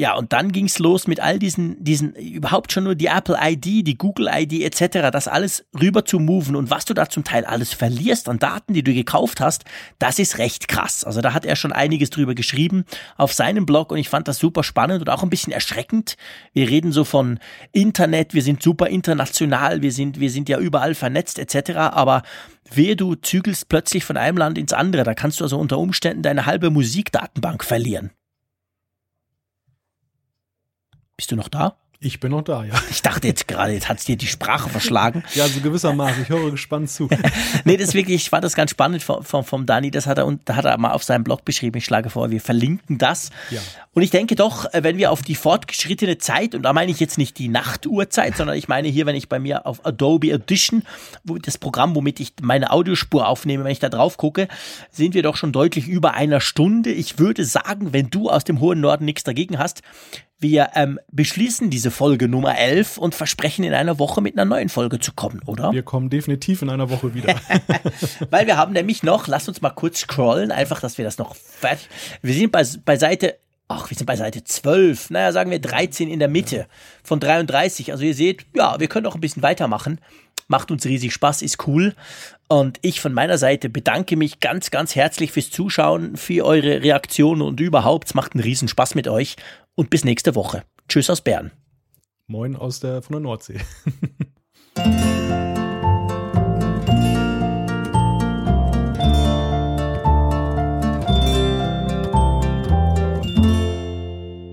Ja, und dann ging's los mit all diesen, diesen, überhaupt schon nur die Apple ID, die Google ID etc., das alles rüber zu moven und was du da zum Teil alles verlierst an Daten, die du gekauft hast, das ist recht krass. Also da hat er schon einiges drüber geschrieben auf seinem Blog und ich fand das super spannend und auch ein bisschen erschreckend. Wir reden so von Internet, wir sind super international, wir sind, wir sind ja überall vernetzt etc., aber wehe du zügelst plötzlich von einem Land ins andere, da kannst du also unter Umständen deine halbe Musikdatenbank verlieren. Bist du noch da? Ich bin noch da, ja. Ich dachte jetzt gerade, jetzt hat's dir die Sprache verschlagen. ja, so gewissermaßen. Ich höre gespannt zu. nee, das wirklich, ich fand das ganz spannend vom, vom, vom Dani. Das hat er, und hat er mal auf seinem Blog beschrieben. Ich schlage vor, wir verlinken das. Ja. Und ich denke doch, äh, wenn wir auf die fortgeschrittene Zeit, und da meine ich jetzt nicht die Nachtuhrzeit, sondern ich meine hier, wenn ich bei mir auf Adobe Audition, wo das Programm, womit ich meine Audiospur aufnehme, wenn ich da drauf gucke, sind wir doch schon deutlich über einer Stunde. Ich würde sagen, wenn du aus dem hohen Norden nichts dagegen hast, wir ähm, beschließen diese Folge Nummer 11 und versprechen in einer Woche mit einer neuen Folge zu kommen, oder? Wir kommen definitiv in einer Woche wieder. Weil wir haben nämlich noch, lass uns mal kurz scrollen, einfach, dass wir das noch fertig. Wir sind bei, bei Seite Ach, wir sind bei Seite 12, naja, sagen wir 13 in der Mitte von 33. Also ihr seht, ja, wir können auch ein bisschen weitermachen. Macht uns riesig Spaß, ist cool. Und ich von meiner Seite bedanke mich ganz, ganz herzlich fürs Zuschauen, für eure Reaktionen und überhaupt. Es macht einen riesen Spaß mit euch und bis nächste Woche. Tschüss aus Bern. Moin aus der von der Nordsee.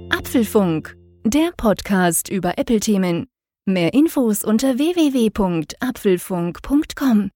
Apfelfunk, der Podcast über Apple-Themen. Mehr Infos unter www.apfelfunk.com.